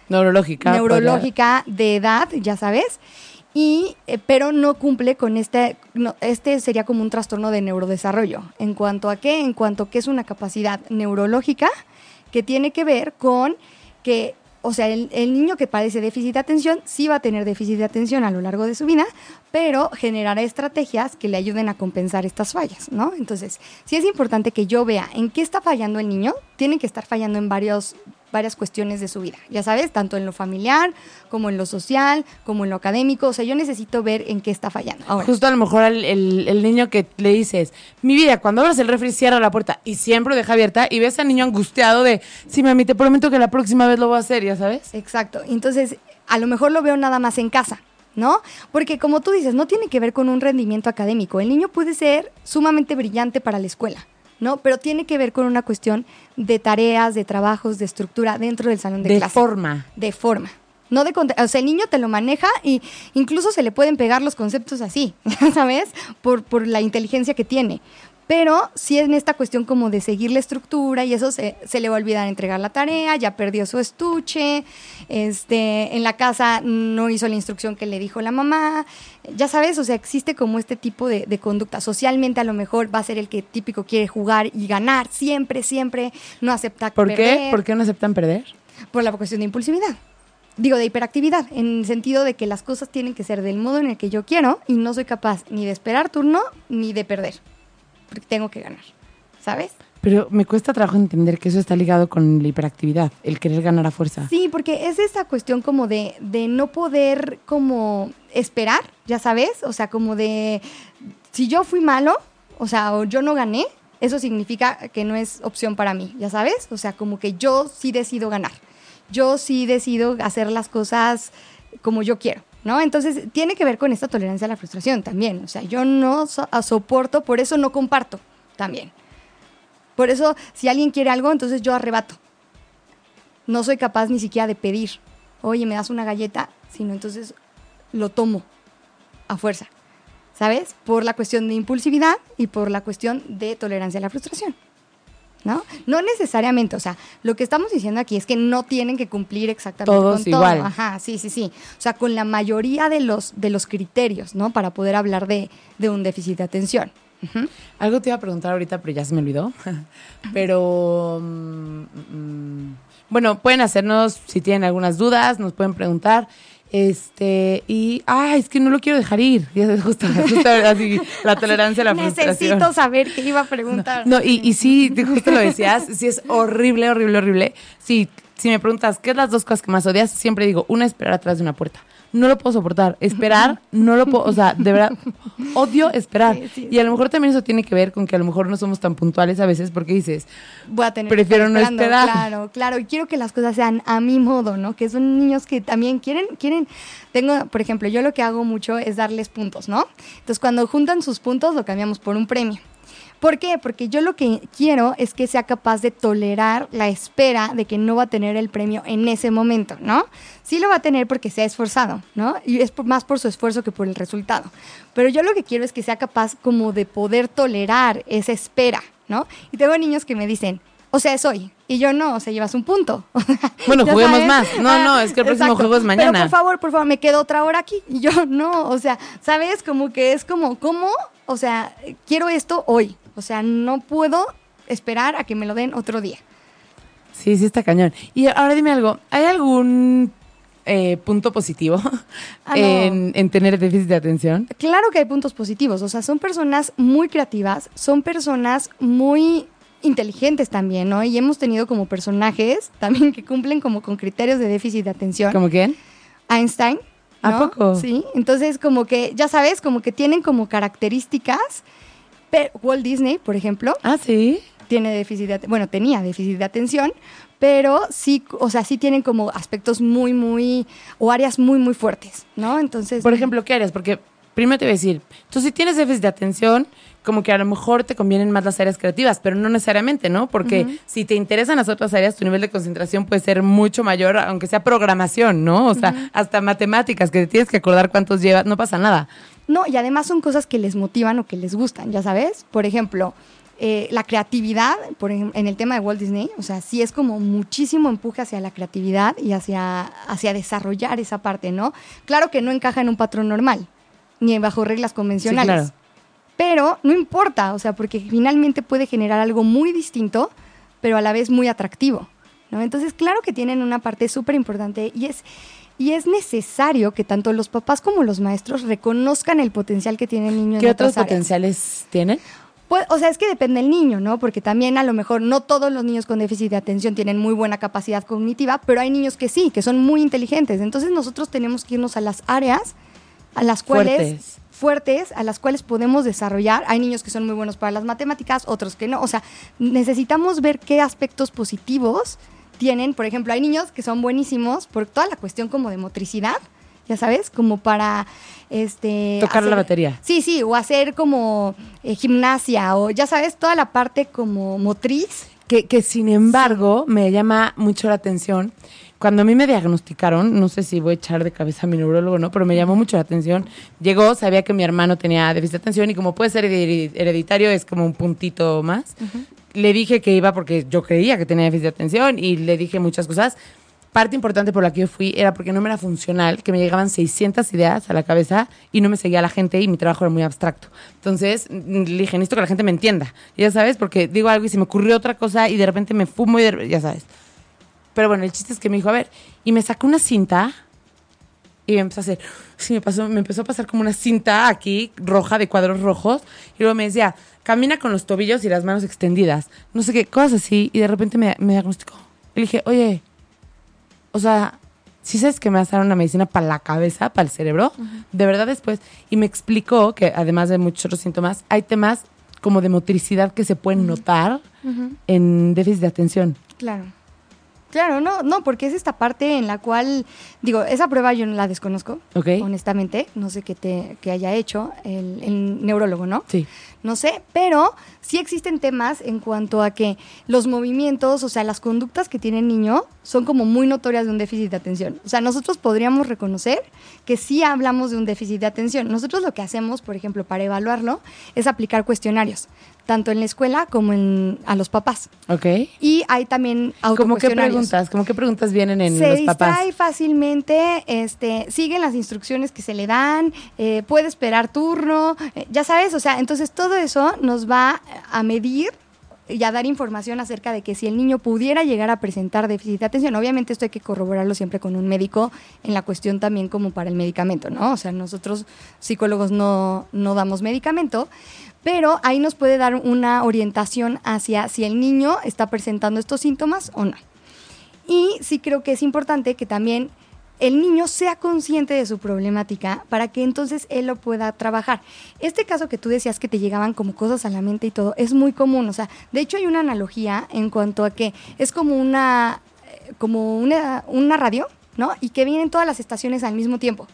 Neurológica. neurológica de edad, ya sabes, y, eh, pero no cumple con este, no, este sería como un trastorno de neurodesarrollo. ¿En cuanto a qué? En cuanto a que es una capacidad neurológica que tiene que ver con que, o sea, el, el niño que padece déficit de atención sí va a tener déficit de atención a lo largo de su vida, pero generará estrategias que le ayuden a compensar estas fallas, ¿no? Entonces, sí es importante que yo vea en qué está fallando el niño, tiene que estar fallando en varios varias cuestiones de su vida, ya sabes, tanto en lo familiar, como en lo social, como en lo académico, o sea, yo necesito ver en qué está fallando. Ahora, Justo a lo mejor el, el- el niño que le dices, mi vida, cuando abras el refri, cierra la puerta y siempre deja abierta y ves al niño angustiado de, sí, mami, te prometo que la próxima vez lo voy a hacer, ya sabes. Exacto. Entonces, a lo mejor lo veo nada más en casa, ¿no? Porque como tú dices, no tiene que ver con un rendimiento académico. El niño puede ser sumamente brillante para la escuela, ¿no? Pero tiene que ver con una cuestión de tareas, de trabajos, de estructura dentro del salón de, De clase. forma. De forma. No de o sea, el niño te lo maneja y incluso se le pueden pegar los conceptos así, ¿sabes? Por, por la inteligencia que tiene. Pero sí en esta cuestión como de seguir la estructura y eso se, se le va a olvidar entregar la tarea, ya perdió su estuche, este, en la casa no hizo la instrucción que le dijo la mamá, ya sabes, o sea, existe como este tipo de, de conducta. Socialmente a lo mejor va a ser el que típico quiere jugar y ganar siempre, siempre, no acepta ¿Por qué? perder ¿Por qué no aceptan perder? por la cuestión de impulsividad. Digo, de hiperactividad, en el sentido de que las cosas tienen que ser del modo en el que yo quiero y no soy capaz ni de esperar turno ni de perder, porque tengo que ganar, ¿sabes? Pero me cuesta trabajo entender que eso está ligado con la hiperactividad, el querer ganar a fuerza. Sí, porque es esa cuestión como de, de no poder como esperar, ya sabes, o sea, como de, si yo fui malo, o sea, o yo no gané, eso significa que no es opción para mí, ya sabes, o sea, como que yo sí decido ganar, yo sí decido hacer las cosas como yo quiero. ¿No? Entonces tiene que ver con esta tolerancia a la frustración también. O sea, yo no so- a- soporto, por eso no comparto también. Por eso, si alguien quiere algo, entonces yo arrebato no soy capaz ni siquiera de pedir, oye, me das una galleta, sino entonces lo tomo a fuerza, ¿sabes? Por la cuestión de impulsividad y por la cuestión de tolerancia a la frustración. ¿No? No necesariamente, o sea, lo que estamos diciendo aquí es que no tienen que cumplir exactamente Todos con todo. igual. Ajá, sí, sí, sí. O sea, con la mayoría de los, de los criterios, ¿no? Para poder hablar de, de un déficit de atención. Algo te iba a preguntar ahorita, pero ya se me olvidó. pero mm, mm, bueno, pueden hacernos si tienen algunas dudas, nos pueden preguntar. Este, y ay, es que no lo quiero dejar ir. Y es justo, justo así, la tolerancia a la frustración. Necesito saber qué iba a preguntar. No, y, y sí, justo lo decías, sí es horrible, horrible, horrible. Sí, si me preguntas, ¿qué es las dos cosas que más odias? Siempre digo, una, esperar atrás de una puerta. No lo puedo soportar. Esperar, no lo puedo, o sea, de verdad, odio esperar. Sí, sí, y a lo mejor también eso tiene que ver con que a lo mejor no somos tan puntuales a veces porque dices, voy a tener Prefiero no esperar. Claro, claro. Y quiero que las cosas sean a mi modo, ¿no? Que son niños que también quieren, quieren. Tengo, por ejemplo, yo lo que hago mucho es darles puntos, ¿no? Entonces, cuando juntan sus puntos, lo cambiamos por un premio. ¿Por qué? Porque yo lo que quiero es que sea capaz de tolerar la espera de que no va a tener el premio en ese momento, ¿no? Sí lo va a tener porque se ha esforzado, ¿no? Y es por- más por su esfuerzo que por el resultado. Pero yo lo que quiero es que sea capaz como de poder tolerar esa espera, ¿no? Y tengo niños que me dicen, o sea, es hoy. Y yo no, o sea, llevas un punto. Bueno, juguemos sabes. más. No, no, es que el próximo juego es mañana. Pero por favor, por favor, me quedo otra hora aquí. Y yo no, o sea, ¿sabes? Como que es como, ¿cómo? O sea, quiero esto hoy. O sea, no puedo esperar a que me lo den otro día. sí, sí está cañón. Y ahora dime algo, ¿hay algún eh, punto positivo Ah, no. en, en tener déficit de atención? Claro que hay puntos positivos, o sea, son personas muy creativas, son personas muy inteligentes también, ¿no? Y hemos tenido como personajes también que cumplen como con criterios de déficit de atención. ¿Como quién? Einstein. ¿A ¿no? poco? Sí, entonces como que, ya sabes, como que tienen como características. Pero Walt Disney, por ejemplo, Ah, sí. tiene déficit de, at- bueno, tenía déficit de atención, pero sí, o sea, sí tienen como aspectos muy, muy, o áreas muy, muy fuertes, ¿no? Entonces, Por ejemplo, ¿qué harías? Porque primero te voy a decir, tú si tienes déficit de atención, como que a lo mejor te convienen más las áreas creativas, pero no necesariamente, ¿no? Porque si te interesan las otras áreas, tu nivel de concentración puede ser mucho mayor, aunque sea programación, ¿no? O sea, hasta matemáticas, que te tienes que acordar cuántos llevas, no pasa nada. No, y además son cosas que les motivan o que les gustan, ya sabes. Por ejemplo, eh, la creatividad, por ejemplo, en el tema de Walt Disney, o sea, sí es como muchísimo empuje hacia la creatividad y hacia, hacia desarrollar esa parte, ¿no? Claro que no encaja en un patrón normal, ni bajo reglas convencionales. claro. Pero no importa, o sea, porque finalmente puede generar algo muy distinto, pero a la vez muy atractivo, ¿no? Entonces, claro que tienen una parte súper importante y es, y es necesario que tanto los papás como los maestros reconozcan el potencial que tiene el niño ¿Qué en otros áreas. potenciales tienen? Pues, o sea, es que depende del niño, ¿no? Porque también a lo mejor no todos los niños con déficit de atención tienen muy buena capacidad cognitiva, pero hay niños que sí, que son muy inteligentes. Entonces nosotros tenemos que irnos a las áreas a las cuales Fuertes. Fuertes, a las cuales podemos desarrollar. Hay niños que son muy buenos para las matemáticas, otros que no. O sea, necesitamos ver qué aspectos positivos tienen. Por ejemplo, hay niños que son buenísimos por toda la cuestión como de motricidad, ya sabes, como para este Tocar la batería. Sí, sí, o hacer como eh, gimnasia o ya sabes, toda la parte como motriz. Que, que sin embargo me llama mucho la atención. Cuando a mí me diagnosticaron, no sé si voy a echar de cabeza a mi neurólogo o no, pero me llamó mucho la atención. Llegó, sabía que mi hermano tenía déficit de atención y como puede ser hered- hereditario, es como un puntito más. Le dije que iba porque yo creía que tenía déficit de atención y le dije muchas cosas. Parte importante por la que yo fui era porque no me era funcional, que me llegaban 600 ideas a la cabeza y no me seguía la gente y mi trabajo era muy abstracto. Entonces, mm, le dije, necesito que la gente me entienda. Ya sabes, porque digo algo y se me ocurrió otra cosa y de repente me fumo y de- ya sabes. Pero bueno, el chiste es que me dijo, a ver, y me sacó una cinta y me empezó a hacer, sí, me, pasó, me empezó a pasar como una cinta aquí, roja, de cuadros rojos, y luego me decía, camina con los tobillos y las manos extendidas, no sé qué, cosas así, y de repente me, me diagnosticó. Y dije, oye, o sea, si sabes que me vas a dar una medicina para la cabeza, para el cerebro, de verdad después, y me explicó que además de muchos otros síntomas, hay temas como de motricidad que se pueden notar en déficit de atención. Claro. Claro, no, no, porque es esta parte en la cual, digo, esa prueba yo no la desconozco, honestamente, no sé qué te que haya hecho el, el neurólogo, ¿no? Sí. No sé, pero sí existen temas en cuanto a que los movimientos, o sea, las conductas que tiene el niño son como muy notorias de un déficit de atención. O sea, nosotros podríamos reconocer que sí hablamos de un déficit de atención. Nosotros lo que hacemos, por ejemplo, para evaluarlo, es aplicar cuestionarios, tanto en la escuela como en, a los papás. ¿Ok? Y hay también ¿Cómo qué preguntas? ¿Cómo qué preguntas vienen en se los papás? distrae fácilmente, este, siguen las instrucciones que se le dan, eh, puede esperar turno, eh, ya sabes, o sea, entonces todo eso nos va a medir y a dar información acerca de que si el niño pudiera llegar a presentar déficit de atención, obviamente esto hay que corroborarlo siempre con un médico en la cuestión también como para el medicamento, ¿no? O sea, nosotros psicólogos no, no damos medicamento, pero ahí nos puede dar una orientación hacia si el niño está presentando estos síntomas o no. Y sí creo que es importante que también el niño sea consciente de su problemática para que entonces él lo pueda trabajar. Este caso que tú decías que te llegaban como cosas a la mente y todo, es muy común. O sea, de hecho hay una analogía en cuanto a que es como una, eh, como una, una radio, ¿no? Y que vienen todas las estaciones al mismo tiempo.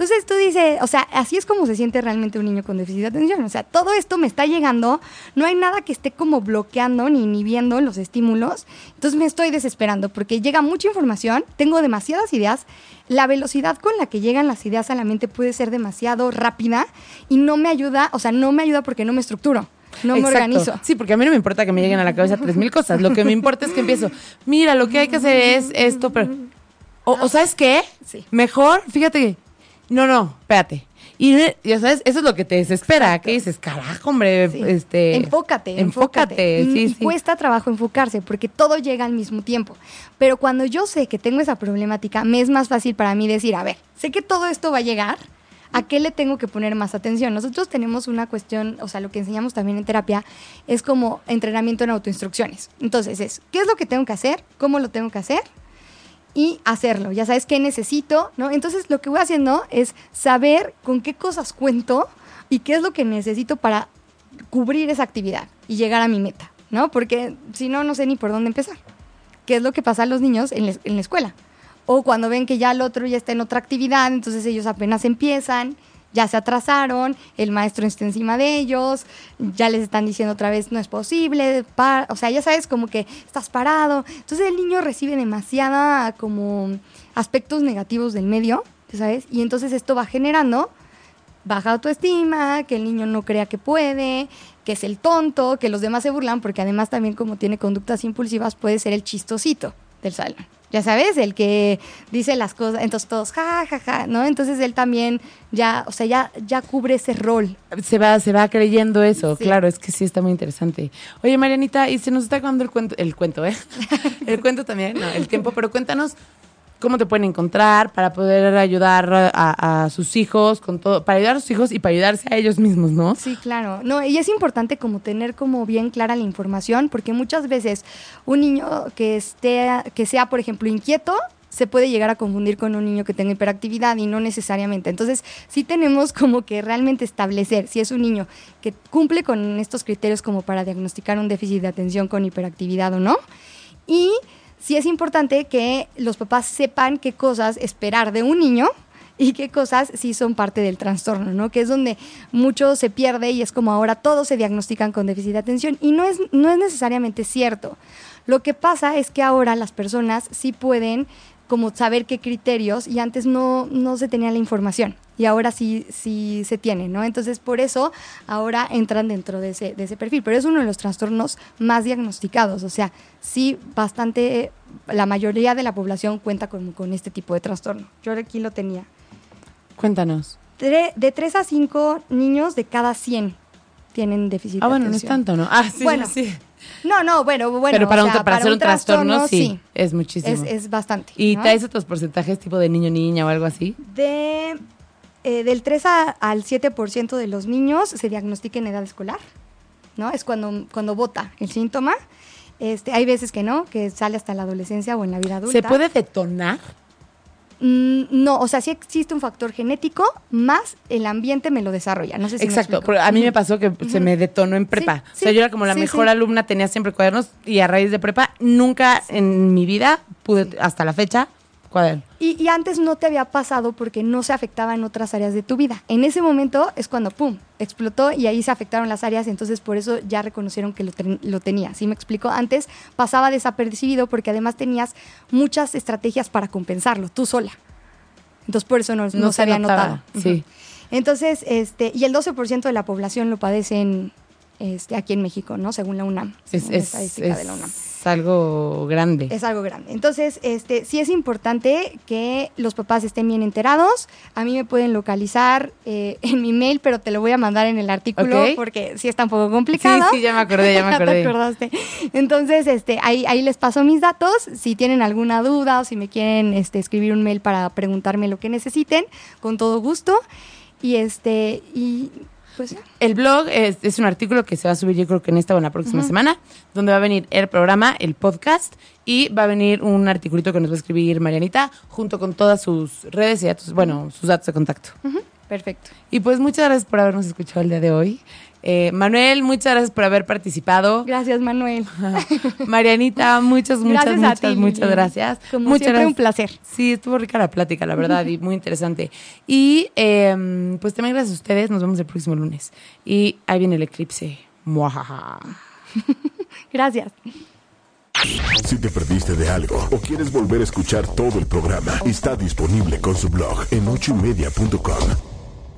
Entonces tú dices, o sea, así es como se siente realmente un niño con déficit de atención. O sea, todo esto me está llegando, no hay nada que esté como bloqueando ni inhibiendo los estímulos. Entonces me estoy desesperando porque llega mucha información, tengo demasiadas ideas, la velocidad con la que llegan las ideas a la mente puede ser demasiado rápida y no me ayuda, o sea, no me ayuda porque no me estructuro, no me Exacto. organizo. Sí, porque a mí no me importa que me lleguen a la cabeza tres mil cosas. Lo que me importa es que empiezo, mira, lo que hay que hacer es esto, pero... O, o ¿sabes qué? Sí. Mejor, fíjate. No, no, espérate. Y ya sabes, eso es lo que te desespera. ¿Qué dices? Carajo, hombre, Sí. este... enfócate, Enfócate, enfócate. sí, y sí. cuesta trabajo enfocarse porque todo llega al mismo tiempo. Pero cuando yo sé que tengo esa problemática, me es más fácil para mí decir, a ver, sé que todo esto va a llegar, ¿a qué le tengo que poner más atención? Nosotros tenemos una cuestión, o sea, lo que enseñamos también en terapia es como entrenamiento en autoinstrucciones. Entonces es, ¿qué es lo que tengo que hacer? ¿Cómo lo tengo que hacer? Y hacerlo. Ya sabes qué necesito, ¿no? Entonces lo que voy haciendo es saber con qué cosas cuento y qué es lo que necesito para cubrir esa actividad y llegar a mi meta, ¿no? Porque si no, no sé ni por dónde empezar. ¿Qué es lo que pasa a los niños en en la escuela? O cuando ven que ya el otro ya está en otra actividad, entonces ellos apenas empiezan ya se atrasaron, el maestro está encima de ellos, ya les están diciendo otra vez no es posible, o sea, ya sabes como que estás parado. Entonces el niño recibe demasiada como aspectos negativos del medio, ¿sabes? Y entonces esto va generando baja autoestima, que el niño no crea que puede, que es el tonto, que los demás se burlan, porque además también como tiene conductas impulsivas puede ser el chistosito del salón. Ya sabes, el que dice las cosas, entonces todos ja, ja, ja, ¿no? Entonces él también ya, o sea, ya, ya cubre ese rol. Se va, se va creyendo eso, Sí. claro, es que sí está muy interesante. Oye, Marianita, y se nos está acabando el cuento, el cuento, ¿eh? el cuento también, no, el tiempo, pero cuéntanos cómo te pueden encontrar para poder ayudar a, sus hijos con todo, para ayudar a sus hijos y para ayudarse a ellos mismos, ¿no? Sí, claro. No, y es importante como tener como bien clara la información, porque muchas veces un niño que esté, que sea, por ejemplo, inquieto, se puede llegar a confundir con un niño que tenga hiperactividad y no necesariamente. Entonces, sí tenemos como que realmente establecer si es un niño que cumple con estos criterios como para diagnosticar un déficit de atención con hiperactividad o no. Y sí es importante que los papás sepan qué cosas esperar de un niño y qué cosas sí son parte del trastorno, ¿no? Que es donde mucho se pierde y es como ahora todos se diagnostican con déficit de atención y no es, no es necesariamente cierto. Lo que pasa es que ahora las personas sí pueden como saber qué criterios y antes no, no se tenía la información y ahora sí, sí se tiene, ¿no? Entonces por eso ahora entran dentro de ese, de ese perfil, pero es uno de los trastornos más diagnosticados, o sea, sí bastante, la mayoría de la población cuenta con, con este tipo de trastorno. Yo aquí lo tenía. Cuéntanos. Tre- de 3 a 5 niños de cada 100 tienen déficit Ah, de bueno, no es tanto, ¿no? Ah, sí, Bueno, sí. No, no, bueno, bueno. Pero para, o un, para hacer un trastorno, sí, es muchísimo. Es, es bastante. ¿Y ¿no? traes otros porcentajes tipo de niño-niña o algo así? De, eh, del 3 a- al 7% de los niños se diagnostica en edad escolar, ¿no? Es cuando, cuando vota el síntoma. Este, hay veces que no, que sale hasta la adolescencia o en la vida adulta. ¿Se puede detonar? Mm, no, o sea, sí existe un factor genético, más el ambiente me lo desarrolla. No sé si Exacto, a mí me pasó que se me detonó en prepa. Sí, o sea, sí, yo era como la sí, mejor alumna, tenía siempre cuadernos y a raíz de prepa nunca en mi vida pude, hasta la fecha, cuaderno. Y, y antes no te había pasado porque no se afectaba en otras áreas de tu vida. En ese momento es cuando, ¡pum!, explotó y ahí se afectaron las áreas, entonces por eso ya reconocieron que lo, ten- lo tenía. ¿Sí me explico? Antes pasaba desapercibido porque además tenías muchas estrategias para compensarlo, tú sola. Entonces por eso no, no se, se había notaba, notado. sí. Entonces, este, y el 12% de la población lo padecen este, aquí en México, ¿no? Según la UNAM. Es, según la es- estadística de la UNAM. es algo grande. Es algo grande. Entonces, este, sí es importante que los papás estén bien enterados. A mí me pueden localizar eh, en mi mail, pero te lo voy a mandar en el artículo porque sí está un poco complicado. Sí, sí, ya me acordé, ya me te acordé. acordaste. Entonces, este, ahí, ahí les paso mis datos. Si tienen alguna duda o si me quieren este, escribir un mail para preguntarme lo que necesiten, con todo gusto. Y este, y pues. El blog es, es un artículo que se va a subir yo creo que en esta o en la próxima semana, donde va a venir el programa, el podcast, y va a venir un articulito que nos va a escribir Marianita, junto con todas sus redes y datos, bueno, sus datos de contacto. Perfecto. Y pues muchas gracias por habernos escuchado el día de hoy. Eh, Manuel, muchas gracias por haber participado. Gracias, Manuel. Marianita, muchas, muchas, Gracias a muchas, ti, muchas gracias. Como muchas siempre, gracias. un placer. Sí, estuvo rica la plática, la verdad, y muy interesante. Y eh, pues también gracias a ustedes, nos vemos el próximo lunes. Y ahí viene el eclipse. Muajaja. Gracias. Si te perdiste de algo o quieres volver a escuchar todo el programa, está disponible con su blog en ochoymedia.com.